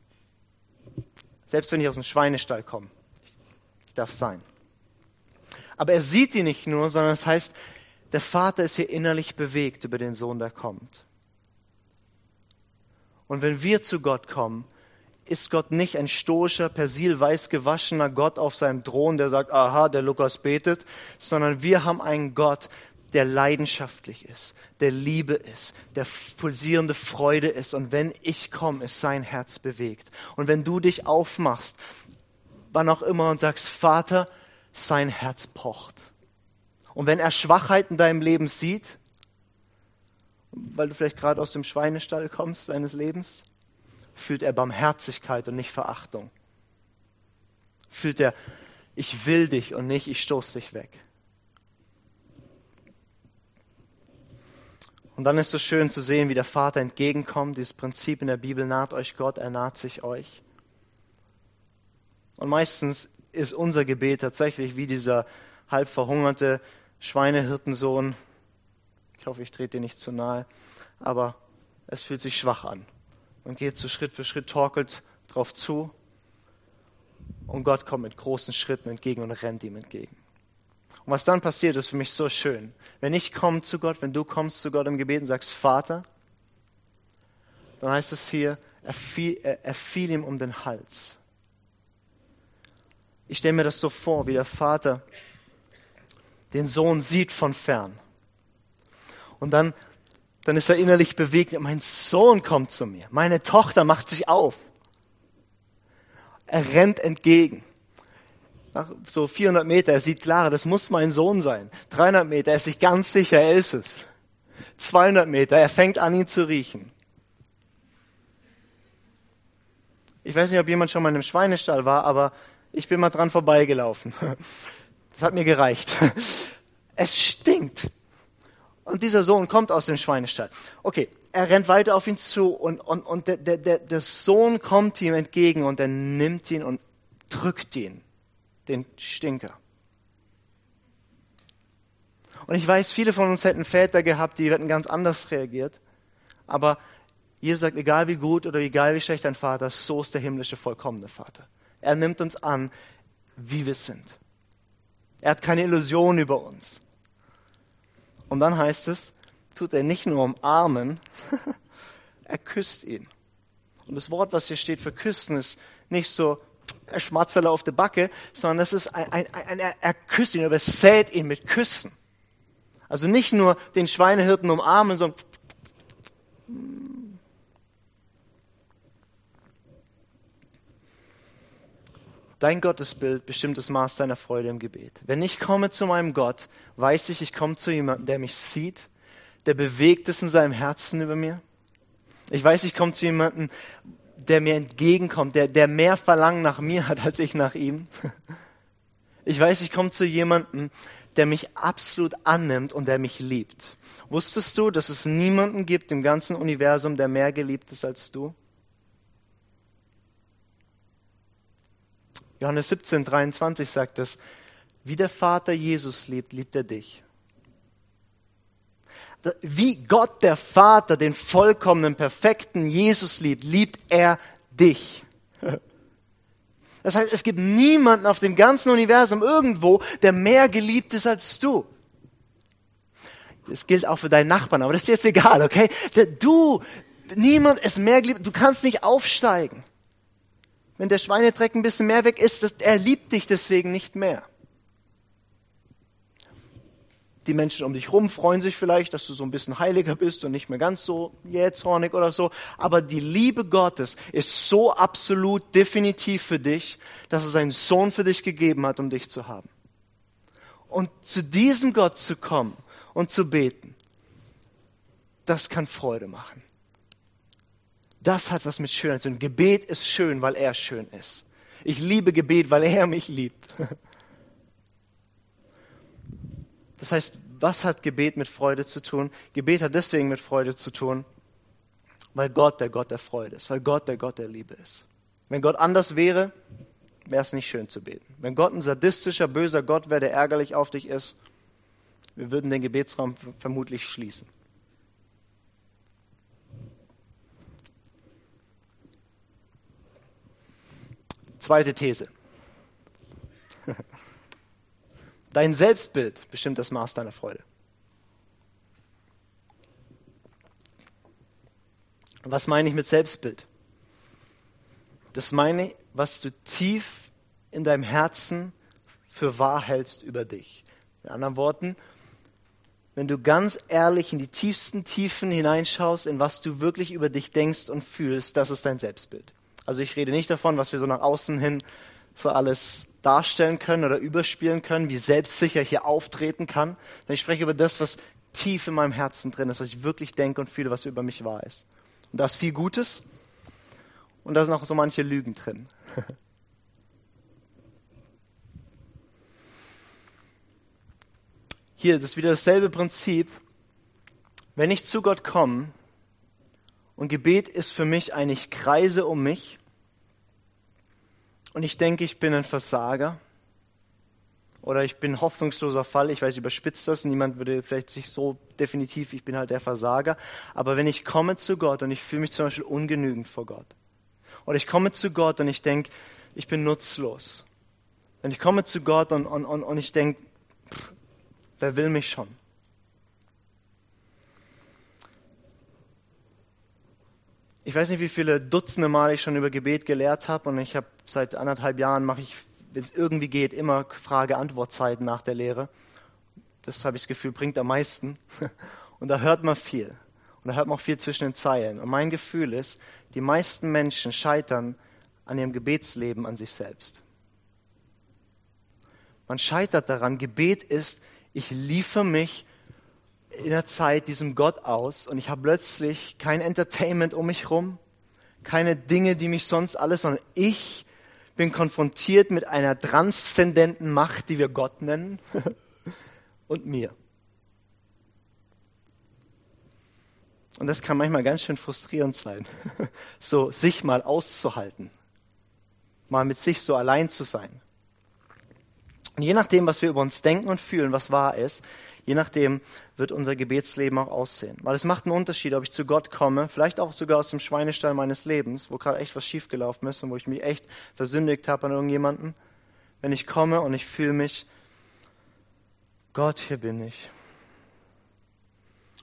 Selbst wenn ich aus dem Schweinestall komme. Ich darf sein. Aber er sieht ihn nicht nur, sondern es das heißt, der Vater ist hier innerlich bewegt über den Sohn, der kommt. Und wenn wir zu Gott kommen, ist Gott nicht ein stoischer, persilweiß gewaschener Gott auf seinem Thron, der sagt, aha, der Lukas betet, sondern wir haben einen Gott, der leidenschaftlich ist, der Liebe ist, der pulsierende Freude ist. Und wenn ich komme, ist sein Herz bewegt. Und wenn du dich aufmachst, wann auch immer, und sagst, Vater, sein Herz pocht. Und wenn er Schwachheit in deinem Leben sieht, weil du vielleicht gerade aus dem Schweinestall kommst seines Lebens, fühlt er Barmherzigkeit und nicht Verachtung. Fühlt er, ich will dich und nicht, ich stoße dich weg. Und dann ist es schön zu sehen, wie der Vater entgegenkommt. Dieses Prinzip in der Bibel naht euch Gott, er naht sich euch. Und meistens ist unser Gebet tatsächlich wie dieser halb verhungerte Schweinehirtensohn, hoffe, ich trete dir nicht zu nahe. Aber es fühlt sich schwach an. Man geht so Schritt für Schritt, torkelt drauf zu und Gott kommt mit großen Schritten entgegen und rennt ihm entgegen. Und was dann passiert, ist für mich so schön. Wenn ich komme zu Gott, wenn du kommst zu Gott im Gebet und sagst, Vater, dann heißt es hier, er fiel, er, er fiel ihm um den Hals. Ich stelle mir das so vor, wie der Vater den Sohn sieht von fern. Und dann, dann ist er innerlich bewegt. Mein Sohn kommt zu mir. Meine Tochter macht sich auf. Er rennt entgegen. Nach so 400 Meter, er sieht klar, das muss mein Sohn sein. 300 Meter, er ist sich ganz sicher, er ist es. 200 Meter, er fängt an, ihn zu riechen. Ich weiß nicht, ob jemand schon mal in einem Schweinestall war, aber ich bin mal dran vorbeigelaufen. Das hat mir gereicht. Es stinkt. Und dieser Sohn kommt aus dem Schweinestall. Okay, er rennt weiter auf ihn zu und, und, und der, der, der Sohn kommt ihm entgegen und er nimmt ihn und drückt ihn, den Stinker. Und ich weiß, viele von uns hätten Väter gehabt, die hätten ganz anders reagiert. Aber Jesus sagt, egal wie gut oder egal wie schlecht dein Vater ist, so ist der himmlische vollkommene Vater. Er nimmt uns an, wie wir sind. Er hat keine Illusion über uns. Und dann heißt es, tut er nicht nur umarmen, er küsst ihn. Und das Wort, was hier steht für küssen, ist nicht so ein Schmatzerle auf der Backe, sondern das ist ein, ein, ein, ein er küsst ihn, er besät ihn mit Küssen. Also nicht nur den Schweinehirten umarmen, sondern Dein Gottesbild bestimmt das Maß deiner Freude im Gebet. Wenn ich komme zu meinem Gott, weiß ich, ich komme zu jemandem, der mich sieht, der bewegt ist in seinem Herzen über mir. Ich weiß, ich komme zu jemandem, der mir entgegenkommt, der, der mehr Verlangen nach mir hat als ich nach ihm. Ich weiß, ich komme zu jemandem, der mich absolut annimmt und der mich liebt. Wusstest du, dass es niemanden gibt im ganzen Universum, der mehr geliebt ist als du? Johannes 17, 23 sagt es, wie der Vater Jesus liebt, liebt er dich. Wie Gott der Vater den vollkommenen, perfekten Jesus liebt, liebt er dich. Das heißt, es gibt niemanden auf dem ganzen Universum irgendwo, der mehr geliebt ist als du. Das gilt auch für deinen Nachbarn, aber das ist jetzt egal, okay? Du, niemand ist mehr geliebt, du kannst nicht aufsteigen wenn der Schweinedreck ein bisschen mehr weg ist, er liebt dich deswegen nicht mehr. Die Menschen um dich rum freuen sich vielleicht, dass du so ein bisschen heiliger bist und nicht mehr ganz so jähzornig oder so. Aber die Liebe Gottes ist so absolut definitiv für dich, dass er seinen Sohn für dich gegeben hat, um dich zu haben. Und zu diesem Gott zu kommen und zu beten, das kann Freude machen. Das hat was mit Schönheit zu tun. Gebet ist schön, weil er schön ist. Ich liebe Gebet, weil er mich liebt. Das heißt, was hat Gebet mit Freude zu tun? Gebet hat deswegen mit Freude zu tun, weil Gott der Gott der Freude ist, weil Gott der Gott der Liebe ist. Wenn Gott anders wäre, wäre es nicht schön zu beten. Wenn Gott ein sadistischer, böser Gott wäre, der ärgerlich auf dich ist, wir würden den Gebetsraum vermutlich schließen. Zweite These. Dein Selbstbild bestimmt das Maß deiner Freude. Was meine ich mit Selbstbild? Das meine ich, was du tief in deinem Herzen für wahr hältst über dich. In anderen Worten, wenn du ganz ehrlich in die tiefsten Tiefen hineinschaust, in was du wirklich über dich denkst und fühlst, das ist dein Selbstbild. Also ich rede nicht davon, was wir so nach außen hin so alles darstellen können oder überspielen können, wie selbstsicher ich hier auftreten kann. Sondern ich spreche über das, was tief in meinem Herzen drin ist, was ich wirklich denke und fühle, was über mich wahr ist. Und da ist viel Gutes und da sind auch so manche Lügen drin. Hier, das ist wieder dasselbe Prinzip. Wenn ich zu Gott komme, und Gebet ist für mich ein Ich kreise um mich. Und ich denke, ich bin ein Versager. oder ich bin hoffnungsloser Fall, ich weiß, ich überspitze das, niemand würde vielleicht sich so definitiv, ich bin halt der Versager, aber wenn ich komme zu Gott und ich fühle mich zum Beispiel ungenügend vor Gott, oder ich komme zu Gott und ich denke, ich bin nutzlos, wenn ich komme zu Gott und, und, und, und ich denke, wer will mich schon? Ich weiß nicht, wie viele Dutzende Mal ich schon über Gebet gelehrt habe und ich habe seit anderthalb Jahren mache ich wenn es irgendwie geht, immer Frage-Antwort-Zeiten nach der Lehre. Das habe ich das Gefühl, bringt am meisten. Und da hört man viel. Und da hört man auch viel zwischen den Zeilen. Und mein Gefühl ist, die meisten Menschen scheitern an ihrem Gebetsleben an sich selbst. Man scheitert daran, Gebet ist, ich liefere mich in der Zeit diesem Gott aus und ich habe plötzlich kein Entertainment um mich rum, keine Dinge, die mich sonst alles, sondern ich bin konfrontiert mit einer transzendenten Macht, die wir Gott nennen, und mir. Und das kann manchmal ganz schön frustrierend sein, so sich mal auszuhalten, mal mit sich so allein zu sein. Und je nachdem, was wir über uns denken und fühlen, was wahr ist, Je nachdem wird unser Gebetsleben auch aussehen. Weil es macht einen Unterschied, ob ich zu Gott komme, vielleicht auch sogar aus dem Schweinestall meines Lebens, wo gerade echt was schiefgelaufen ist und wo ich mich echt versündigt habe an irgendjemanden. Wenn ich komme und ich fühle mich, Gott, hier bin ich.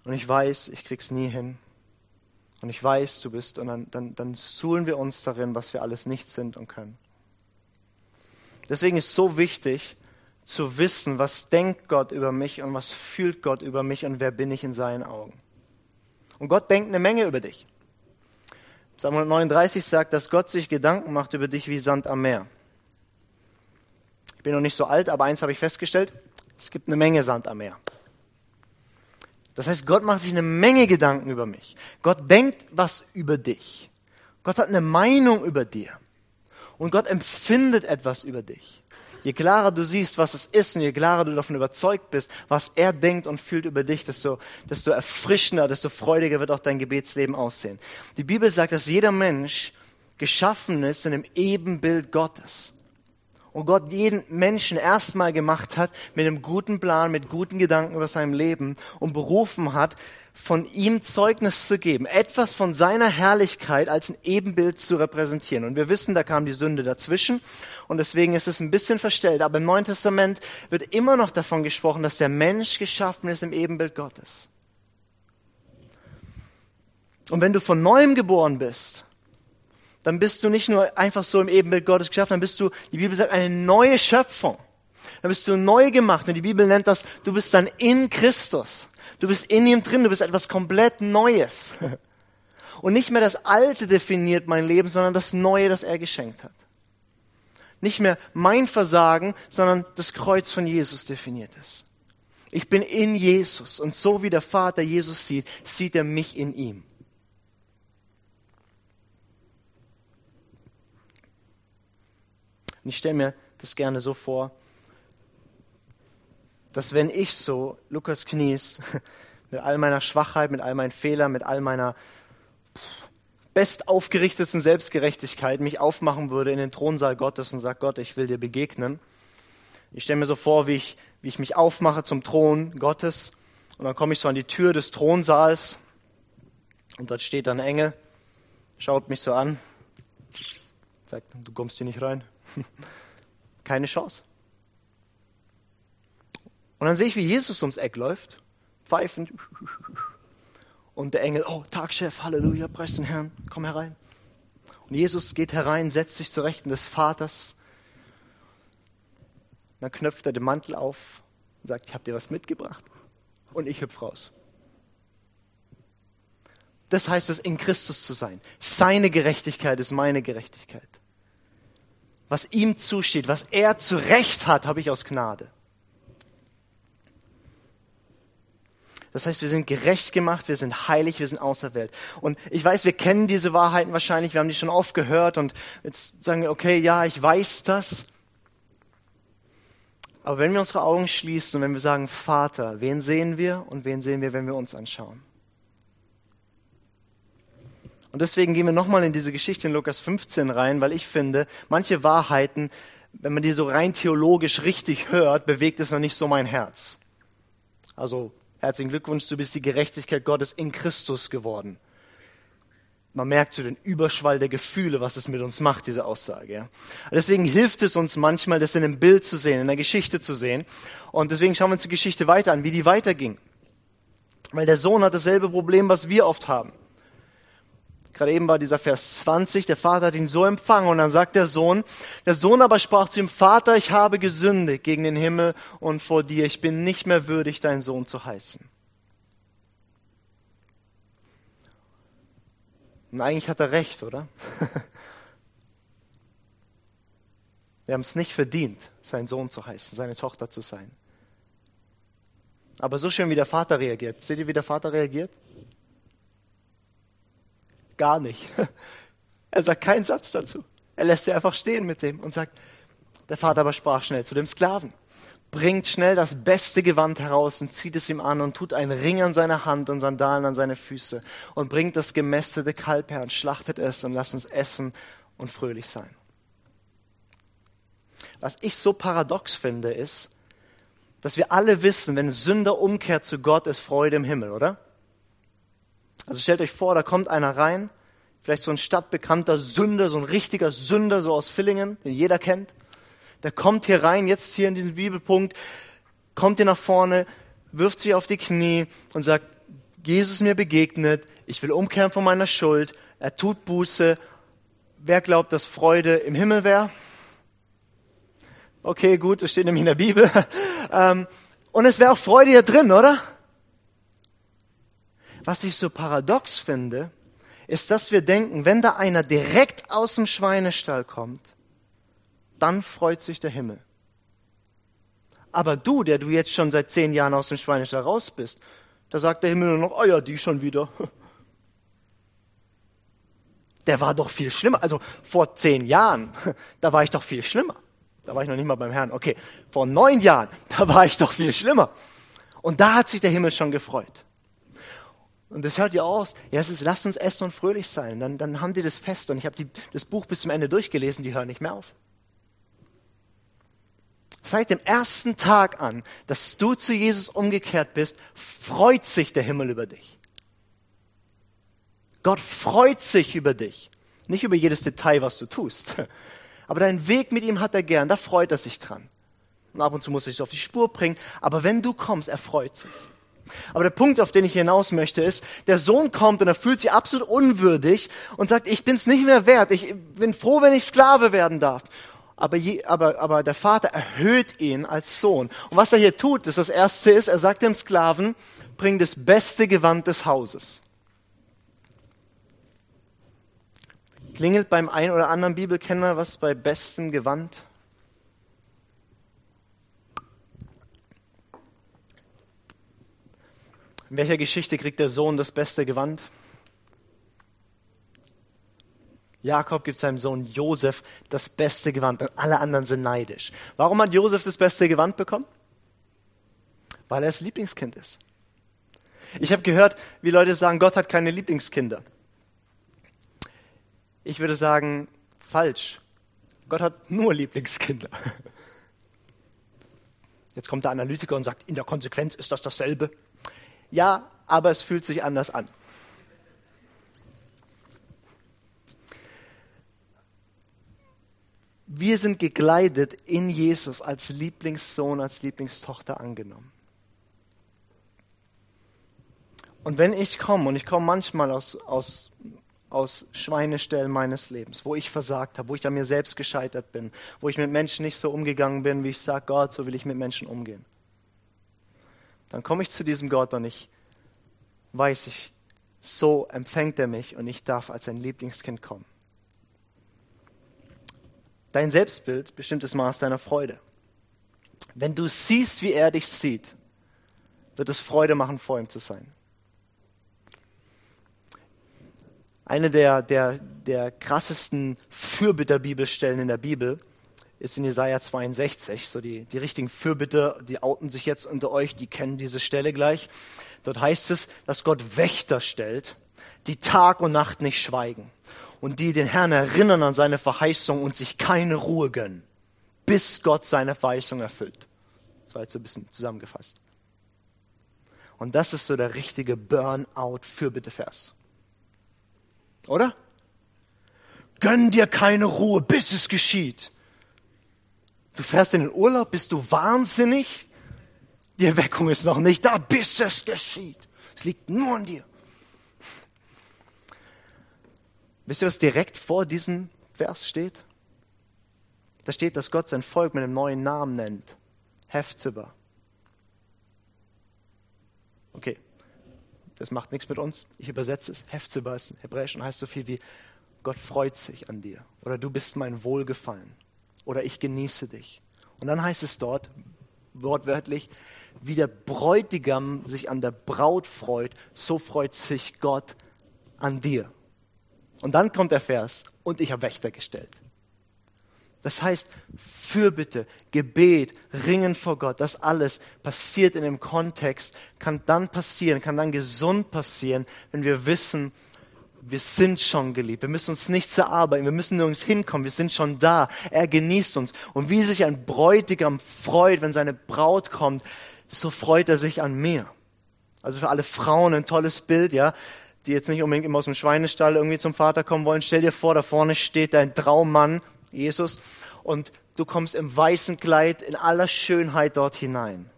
Und ich weiß, ich krieg's nie hin. Und ich weiß, du bist. Und dann, dann, dann suhlen wir uns darin, was wir alles nicht sind und können. Deswegen ist so wichtig, zu wissen, was denkt Gott über mich und was fühlt Gott über mich und wer bin ich in seinen Augen. Und Gott denkt eine Menge über dich. Psalm 139 sagt, dass Gott sich Gedanken macht über dich wie Sand am Meer. Ich bin noch nicht so alt, aber eins habe ich festgestellt, es gibt eine Menge Sand am Meer. Das heißt, Gott macht sich eine Menge Gedanken über mich. Gott denkt was über dich. Gott hat eine Meinung über dir. Und Gott empfindet etwas über dich. Je klarer du siehst, was es ist und je klarer du davon überzeugt bist, was er denkt und fühlt über dich, desto, desto erfrischender, desto freudiger wird auch dein Gebetsleben aussehen. Die Bibel sagt, dass jeder Mensch geschaffen ist in dem Ebenbild Gottes. Und Gott jeden Menschen erstmal gemacht hat mit einem guten Plan, mit guten Gedanken über sein Leben und berufen hat, von ihm Zeugnis zu geben, etwas von seiner Herrlichkeit als ein Ebenbild zu repräsentieren. Und wir wissen, da kam die Sünde dazwischen und deswegen ist es ein bisschen verstellt. Aber im Neuen Testament wird immer noch davon gesprochen, dass der Mensch geschaffen ist im Ebenbild Gottes. Und wenn du von neuem geboren bist, dann bist du nicht nur einfach so im Ebenbild Gottes geschaffen, dann bist du, die Bibel sagt, eine neue Schöpfung. Dann bist du neu gemacht und die Bibel nennt das, du bist dann in Christus. Du bist in ihm drin, du bist etwas komplett Neues. Und nicht mehr das Alte definiert mein Leben, sondern das Neue, das er geschenkt hat. Nicht mehr mein Versagen, sondern das Kreuz von Jesus definiert es. Ich bin in Jesus und so wie der Vater Jesus sieht, sieht er mich in ihm. Und ich stelle mir das gerne so vor, dass wenn ich so, Lukas Knies, mit all meiner Schwachheit, mit all meinen Fehlern, mit all meiner bestaufgerichteten Selbstgerechtigkeit mich aufmachen würde in den Thronsaal Gottes und sage, Gott, ich will dir begegnen. Ich stelle mir so vor, wie ich, wie ich mich aufmache zum Thron Gottes und dann komme ich so an die Tür des Thronsaals und dort steht ein Engel, schaut mich so an, sagt, du kommst hier nicht rein. Keine Chance. Und dann sehe ich, wie Jesus ums Eck läuft, pfeifend. Und der Engel, oh, Tagchef, Halleluja, preis den Herrn, komm herein. Und Jesus geht herein, setzt sich zu Rechten des Vaters. Dann knöpft er den Mantel auf und sagt, ich habe dir was mitgebracht. Und ich hüpf raus. Das heißt es, in Christus zu sein. Seine Gerechtigkeit ist meine Gerechtigkeit. Was ihm zusteht, was er zu Recht hat, habe ich aus Gnade. Das heißt, wir sind gerecht gemacht, wir sind heilig, wir sind auserwählt. Und ich weiß, wir kennen diese Wahrheiten wahrscheinlich, wir haben die schon oft gehört und jetzt sagen wir, okay, ja, ich weiß das. Aber wenn wir unsere Augen schließen und wenn wir sagen, Vater, wen sehen wir und wen sehen wir, wenn wir uns anschauen? Und deswegen gehen wir nochmal in diese Geschichte in Lukas 15 rein, weil ich finde, manche Wahrheiten wenn man die so rein theologisch richtig hört, bewegt es noch nicht so mein Herz. Also herzlichen Glückwunsch, du bist die Gerechtigkeit Gottes in Christus geworden. Man merkt so den Überschwall der Gefühle, was es mit uns macht, diese Aussage. Ja. Deswegen hilft es uns manchmal, das in einem Bild zu sehen, in der Geschichte zu sehen. Und deswegen schauen wir uns die Geschichte weiter an, wie die weiterging. Weil der Sohn hat dasselbe Problem, was wir oft haben. Gerade eben war dieser Vers 20, der Vater hat ihn so empfangen und dann sagt der Sohn, der Sohn aber sprach zu ihm, Vater, ich habe gesündigt gegen den Himmel und vor dir, ich bin nicht mehr würdig, dein Sohn zu heißen. Und eigentlich hat er recht, oder? Wir haben es nicht verdient, sein Sohn zu heißen, seine Tochter zu sein. Aber so schön, wie der Vater reagiert. Seht ihr, wie der Vater reagiert? Gar nicht. Er sagt keinen Satz dazu. Er lässt sie einfach stehen mit dem und sagt, der Vater aber sprach schnell zu dem Sklaven, bringt schnell das beste Gewand heraus und zieht es ihm an und tut einen Ring an seine Hand und Sandalen an seine Füße und bringt das gemästete Kalb her und schlachtet es und lasst uns essen und fröhlich sein. Was ich so paradox finde, ist, dass wir alle wissen, wenn Sünder umkehrt zu Gott, ist Freude im Himmel, oder? Also stellt euch vor, da kommt einer rein, vielleicht so ein stadtbekannter Sünder, so ein richtiger Sünder, so aus Villingen, den jeder kennt. Der kommt hier rein, jetzt hier in diesen Bibelpunkt, kommt hier nach vorne, wirft sich auf die Knie und sagt, Jesus mir begegnet, ich will umkehren von meiner Schuld, er tut Buße. Wer glaubt, dass Freude im Himmel wäre? Okay, gut, das steht nämlich in der Bibel. Ähm, und es wäre auch Freude hier drin, oder? Was ich so paradox finde, ist, dass wir denken, wenn da einer direkt aus dem Schweinestall kommt, dann freut sich der Himmel. Aber du, der du jetzt schon seit zehn Jahren aus dem Schweinestall raus bist, da sagt der Himmel nur noch, oh ja, die schon wieder. Der war doch viel schlimmer. Also vor zehn Jahren, da war ich doch viel schlimmer. Da war ich noch nicht mal beim Herrn. Okay, vor neun Jahren, da war ich doch viel schlimmer. Und da hat sich der Himmel schon gefreut. Und das hört ihr aus. Ja, es ist, lasst uns essen und fröhlich sein. Dann, dann haben die das fest. Und ich habe das Buch bis zum Ende durchgelesen, die hören nicht mehr auf. Seit dem ersten Tag an, dass du zu Jesus umgekehrt bist, freut sich der Himmel über dich. Gott freut sich über dich. Nicht über jedes Detail, was du tust. Aber deinen Weg mit ihm hat er gern, da freut er sich dran. Und ab und zu muss er sich auf die Spur bringen. Aber wenn du kommst, er freut sich. Aber der Punkt, auf den ich hinaus möchte, ist, der Sohn kommt und er fühlt sich absolut unwürdig und sagt, ich bin es nicht mehr wert, ich bin froh, wenn ich Sklave werden darf. Aber, je, aber, aber der Vater erhöht ihn als Sohn. Und was er hier tut, ist das Erste ist, er sagt dem Sklaven, bring das beste Gewand des Hauses. Klingelt beim einen oder anderen Bibelkenner was bei bestem Gewand? In welcher Geschichte kriegt der Sohn das beste Gewand? Jakob gibt seinem Sohn Josef das beste Gewand und alle anderen sind neidisch. Warum hat Josef das beste Gewand bekommen? Weil er das Lieblingskind ist. Ich habe gehört, wie Leute sagen, Gott hat keine Lieblingskinder. Ich würde sagen, falsch. Gott hat nur Lieblingskinder. Jetzt kommt der Analytiker und sagt, in der Konsequenz ist das dasselbe. Ja, aber es fühlt sich anders an. Wir sind gekleidet in Jesus als Lieblingssohn, als Lieblingstochter angenommen. Und wenn ich komme, und ich komme manchmal aus, aus, aus Schweinestellen meines Lebens, wo ich versagt habe, wo ich an mir selbst gescheitert bin, wo ich mit Menschen nicht so umgegangen bin, wie ich sage, Gott, so will ich mit Menschen umgehen dann komme ich zu diesem Gott und ich weiß, ich, so empfängt er mich und ich darf als sein Lieblingskind kommen. Dein Selbstbild bestimmt das Maß deiner Freude. Wenn du siehst, wie er dich sieht, wird es Freude machen, vor ihm zu sein. Eine der, der, der krassesten Fürbitterbibelstellen in der Bibel ist in Jesaja 62. So die, die richtigen Fürbitte, die outen sich jetzt unter euch, die kennen diese Stelle gleich. Dort heißt es, dass Gott Wächter stellt, die Tag und Nacht nicht schweigen und die den Herrn erinnern an seine Verheißung und sich keine Ruhe gönnen. bis Gott seine Verheißung erfüllt. Das war jetzt so ein bisschen zusammengefasst. Und das ist so der richtige Burnout-Fürbitte-Vers. Oder? Gönn dir keine Ruhe, bis es geschieht. Du fährst in den Urlaub, bist du wahnsinnig? Die Erweckung ist noch nicht da, bis es geschieht. Es liegt nur an dir. Wisst ihr, was direkt vor diesem Vers steht? Da steht, dass Gott sein Volk mit einem neuen Namen nennt. Hefzibah. Okay, das macht nichts mit uns. Ich übersetze es. Hefzibah ist hebräisch und heißt so viel wie Gott freut sich an dir oder du bist mein Wohlgefallen oder ich genieße dich. Und dann heißt es dort wortwörtlich, wie der Bräutigam sich an der Braut freut, so freut sich Gott an dir. Und dann kommt der Vers, und ich habe Wächter gestellt. Das heißt, Fürbitte, Gebet, Ringen vor Gott, das alles passiert in dem Kontext, kann dann passieren, kann dann gesund passieren, wenn wir wissen, wir sind schon geliebt. Wir müssen uns nichts erarbeiten. Wir müssen nirgends hinkommen. Wir sind schon da. Er genießt uns. Und wie sich ein Bräutigam freut, wenn seine Braut kommt, so freut er sich an mir. Also für alle Frauen ein tolles Bild, ja, die jetzt nicht unbedingt immer aus dem Schweinestall irgendwie zum Vater kommen wollen. Stell dir vor, da vorne steht dein Traummann, Jesus, und du kommst im weißen Kleid in aller Schönheit dort hinein.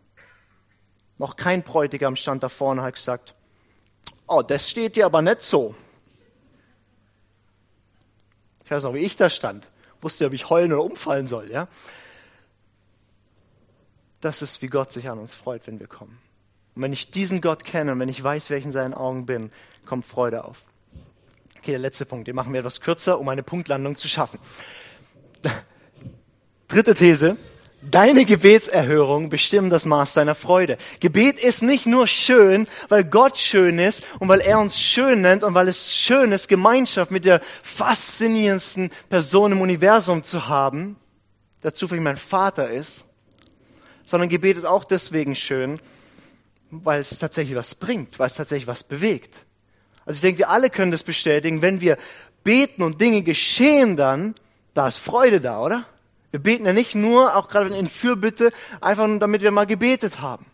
Noch kein Bräutigam stand da vorne hat gesagt, oh, das steht dir aber nicht so. Ich weiß noch, wie ich da stand. Wusste ja, ob ich heulen oder umfallen soll, ja. Das ist, wie Gott sich an uns freut, wenn wir kommen. Und wenn ich diesen Gott kenne und wenn ich weiß, wer ich in seinen Augen bin, kommt Freude auf. Okay, der letzte Punkt. Den machen wir etwas kürzer, um eine Punktlandung zu schaffen. Dritte These. Deine Gebetserhörung bestimmen das Maß deiner Freude. Gebet ist nicht nur schön, weil Gott schön ist und weil er uns schön nennt und weil es schön ist, Gemeinschaft mit der faszinierendsten Person im Universum zu haben, der zufällig mein Vater ist, sondern Gebet ist auch deswegen schön, weil es tatsächlich was bringt, weil es tatsächlich was bewegt. Also ich denke, wir alle können das bestätigen, wenn wir beten und Dinge geschehen dann, da ist Freude da, oder? Wir beten ja nicht nur, auch gerade in Fürbitte, einfach nur, damit wir mal gebetet haben.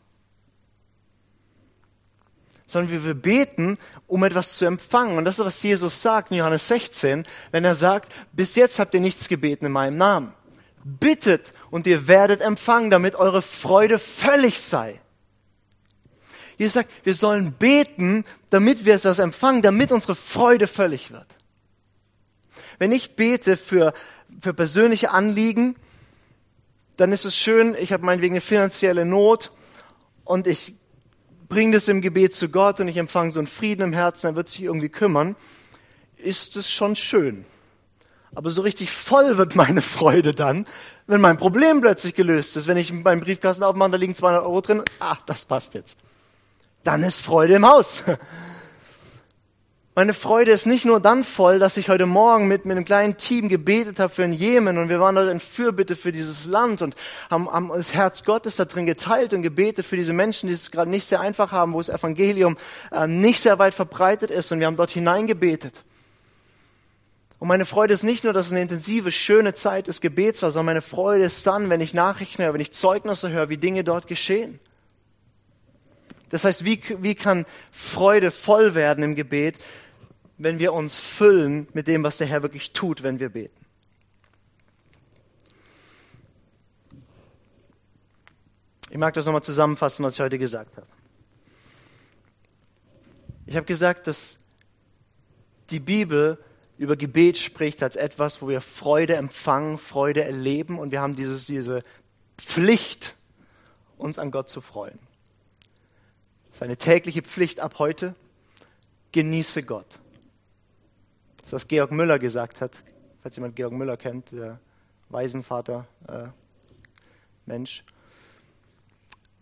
Sondern wir beten, um etwas zu empfangen. Und das ist, was Jesus sagt in Johannes 16, wenn er sagt, bis jetzt habt ihr nichts gebeten in meinem Namen. Bittet und ihr werdet empfangen, damit eure Freude völlig sei. Jesus sagt, wir sollen beten, damit wir etwas empfangen, damit unsere Freude völlig wird. Wenn ich bete für für persönliche Anliegen, dann ist es schön, ich habe meinetwegen eine finanzielle Not und ich bringe das im Gebet zu Gott und ich empfange so einen Frieden im Herzen, er wird sich irgendwie kümmern, ist es schon schön. Aber so richtig voll wird meine Freude dann, wenn mein Problem plötzlich gelöst ist. Wenn ich meinen Briefkasten aufmache, da liegen 200 Euro drin, ah, das passt jetzt. Dann ist Freude im Haus. Meine Freude ist nicht nur dann voll, dass ich heute Morgen mit, mit einem kleinen Team gebetet habe für den Jemen und wir waren dort in Fürbitte für dieses Land und haben, haben das Herz Gottes da drin geteilt und gebetet für diese Menschen, die es gerade nicht sehr einfach haben, wo das Evangelium äh, nicht sehr weit verbreitet ist und wir haben dort hineingebetet. Und meine Freude ist nicht nur, dass es eine intensive, schöne Zeit des Gebets war, sondern meine Freude ist dann, wenn ich Nachrichten höre, wenn ich Zeugnisse höre, wie Dinge dort geschehen. Das heißt, wie, wie kann Freude voll werden im Gebet? Wenn wir uns füllen mit dem, was der Herr wirklich tut, wenn wir beten. Ich mag das nochmal zusammenfassen, was ich heute gesagt habe. Ich habe gesagt, dass die Bibel über Gebet spricht als etwas, wo wir Freude empfangen, Freude erleben und wir haben dieses, diese Pflicht, uns an Gott zu freuen. Das ist eine tägliche Pflicht ab heute. Genieße Gott. Das ist, was Georg Müller gesagt hat, falls jemand Georg Müller kennt, der Waisenvater, äh, Mensch,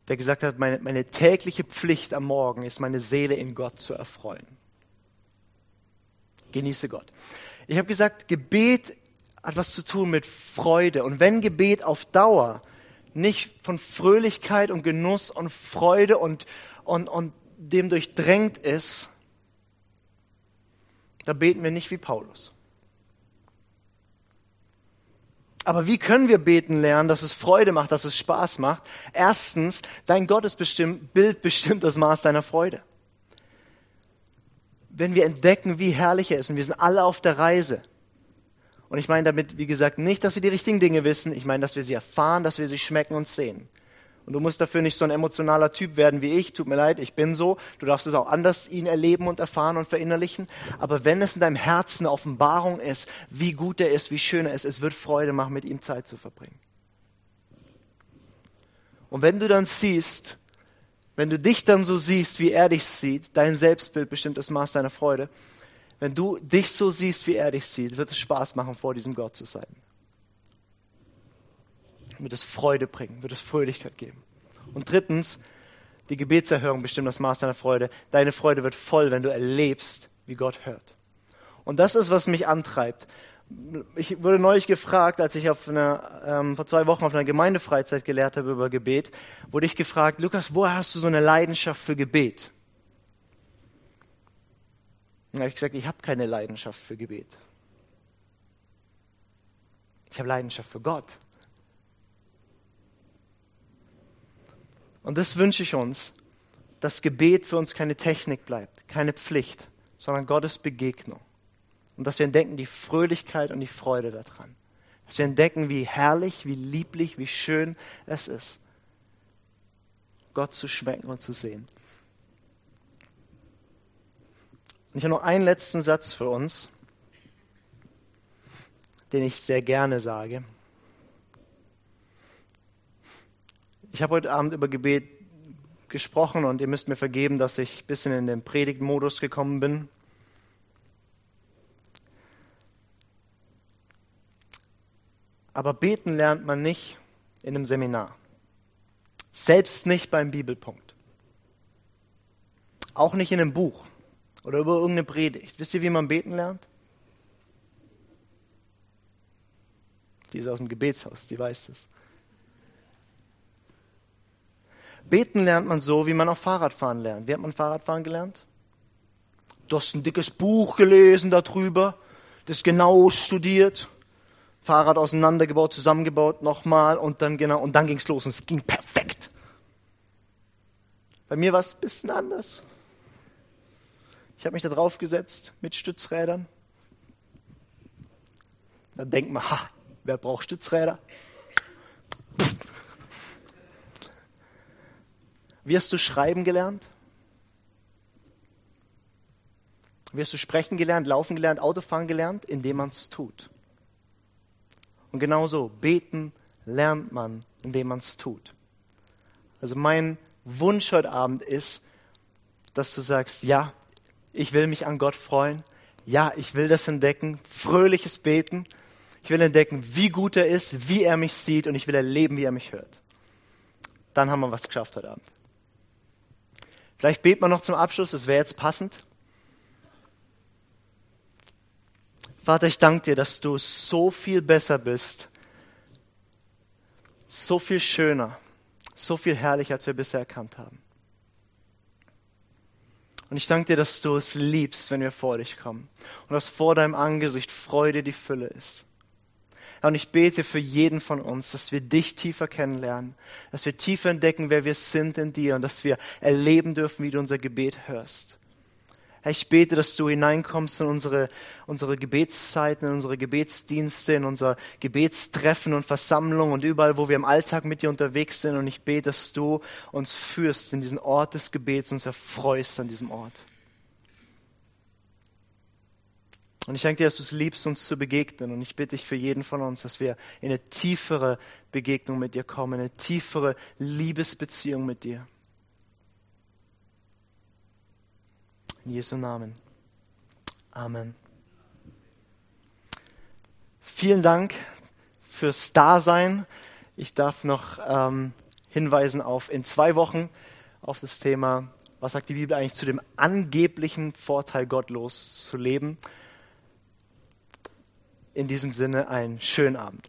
der gesagt hat, meine, meine tägliche Pflicht am Morgen ist, meine Seele in Gott zu erfreuen. Genieße Gott. Ich habe gesagt, Gebet hat was zu tun mit Freude. Und wenn Gebet auf Dauer nicht von Fröhlichkeit und Genuss und Freude und, und, und dem durchdrängt ist, da beten wir nicht wie Paulus. Aber wie können wir beten lernen, dass es Freude macht, dass es Spaß macht? Erstens, dein Gottesbild bestimmt das Maß deiner Freude. Wenn wir entdecken, wie herrlich er ist und wir sind alle auf der Reise. Und ich meine damit, wie gesagt, nicht, dass wir die richtigen Dinge wissen. Ich meine, dass wir sie erfahren, dass wir sie schmecken und sehen. Und du musst dafür nicht so ein emotionaler Typ werden wie ich. Tut mir leid, ich bin so. Du darfst es auch anders ihn erleben und erfahren und verinnerlichen. Aber wenn es in deinem Herzen eine Offenbarung ist, wie gut er ist, wie schön er ist, es wird Freude machen, mit ihm Zeit zu verbringen. Und wenn du dann siehst, wenn du dich dann so siehst, wie er dich sieht, dein Selbstbild bestimmt das Maß deiner Freude, wenn du dich so siehst, wie er dich sieht, wird es Spaß machen, vor diesem Gott zu sein wird es Freude bringen, wird es Fröhlichkeit geben. Und drittens, die Gebetserhörung bestimmt das Maß deiner Freude. Deine Freude wird voll, wenn du erlebst, wie Gott hört. Und das ist, was mich antreibt. Ich wurde neulich gefragt, als ich auf einer, ähm, vor zwei Wochen auf einer Gemeindefreizeit gelehrt habe über Gebet, wurde ich gefragt, Lukas, woher hast du so eine Leidenschaft für Gebet? Da habe ich gesagt, ich habe keine Leidenschaft für Gebet. Ich habe Leidenschaft für Gott. Und das wünsche ich uns, dass Gebet für uns keine Technik bleibt, keine Pflicht, sondern Gottes Begegnung. Und dass wir entdecken die Fröhlichkeit und die Freude daran. Dass wir entdecken, wie herrlich, wie lieblich, wie schön es ist, Gott zu schmecken und zu sehen. Und ich habe noch einen letzten Satz für uns, den ich sehr gerne sage. Ich habe heute Abend über Gebet gesprochen und ihr müsst mir vergeben, dass ich ein bisschen in den Predigtmodus gekommen bin. Aber beten lernt man nicht in einem Seminar. Selbst nicht beim Bibelpunkt. Auch nicht in einem Buch oder über irgendeine Predigt. Wisst ihr, wie man beten lernt? Die ist aus dem Gebetshaus, die weiß es. Beten lernt man so, wie man auch Fahrradfahren lernt. Wie hat man Fahrradfahren gelernt? Du hast ein dickes Buch gelesen darüber, das genau studiert, Fahrrad auseinandergebaut, zusammengebaut, nochmal und dann genau, und dann ging's los und es ging perfekt. Bei mir war es ein bisschen anders. Ich habe mich da drauf gesetzt mit Stützrädern. Da denkt man, ha, wer braucht Stützräder? Pff. Wie hast du schreiben gelernt? Wie hast du sprechen gelernt, laufen gelernt, Autofahren gelernt? Indem man es tut. Und genauso, beten lernt man, indem man es tut. Also mein Wunsch heute Abend ist, dass du sagst, ja, ich will mich an Gott freuen. Ja, ich will das entdecken. Fröhliches Beten. Ich will entdecken, wie gut er ist, wie er mich sieht und ich will erleben, wie er mich hört. Dann haben wir was geschafft heute Abend. Vielleicht beten wir noch zum Abschluss, das wäre jetzt passend. Vater, ich danke dir, dass du so viel besser bist, so viel schöner, so viel herrlicher, als wir bisher erkannt haben. Und ich danke dir, dass du es liebst, wenn wir vor dich kommen und dass vor deinem Angesicht Freude die Fülle ist. Und ich bete für jeden von uns, dass wir dich tiefer kennenlernen, dass wir tiefer entdecken, wer wir sind in dir und dass wir erleben dürfen, wie du unser Gebet hörst. Herr, ich bete, dass du hineinkommst in unsere, unsere Gebetszeiten, in unsere Gebetsdienste, in unser Gebetstreffen und Versammlung und überall, wo wir im Alltag mit dir unterwegs sind. Und ich bete, dass du uns führst in diesen Ort des Gebets und uns erfreust an diesem Ort. Und ich danke dir, dass du es liebst, uns zu begegnen. Und ich bitte dich für jeden von uns, dass wir in eine tiefere Begegnung mit dir kommen, in eine tiefere Liebesbeziehung mit dir. In Jesu Namen. Amen. Vielen Dank fürs Dasein. Ich darf noch ähm, hinweisen auf in zwei Wochen auf das Thema, was sagt die Bibel eigentlich zu dem angeblichen Vorteil, gottlos zu leben. In diesem Sinne einen schönen Abend.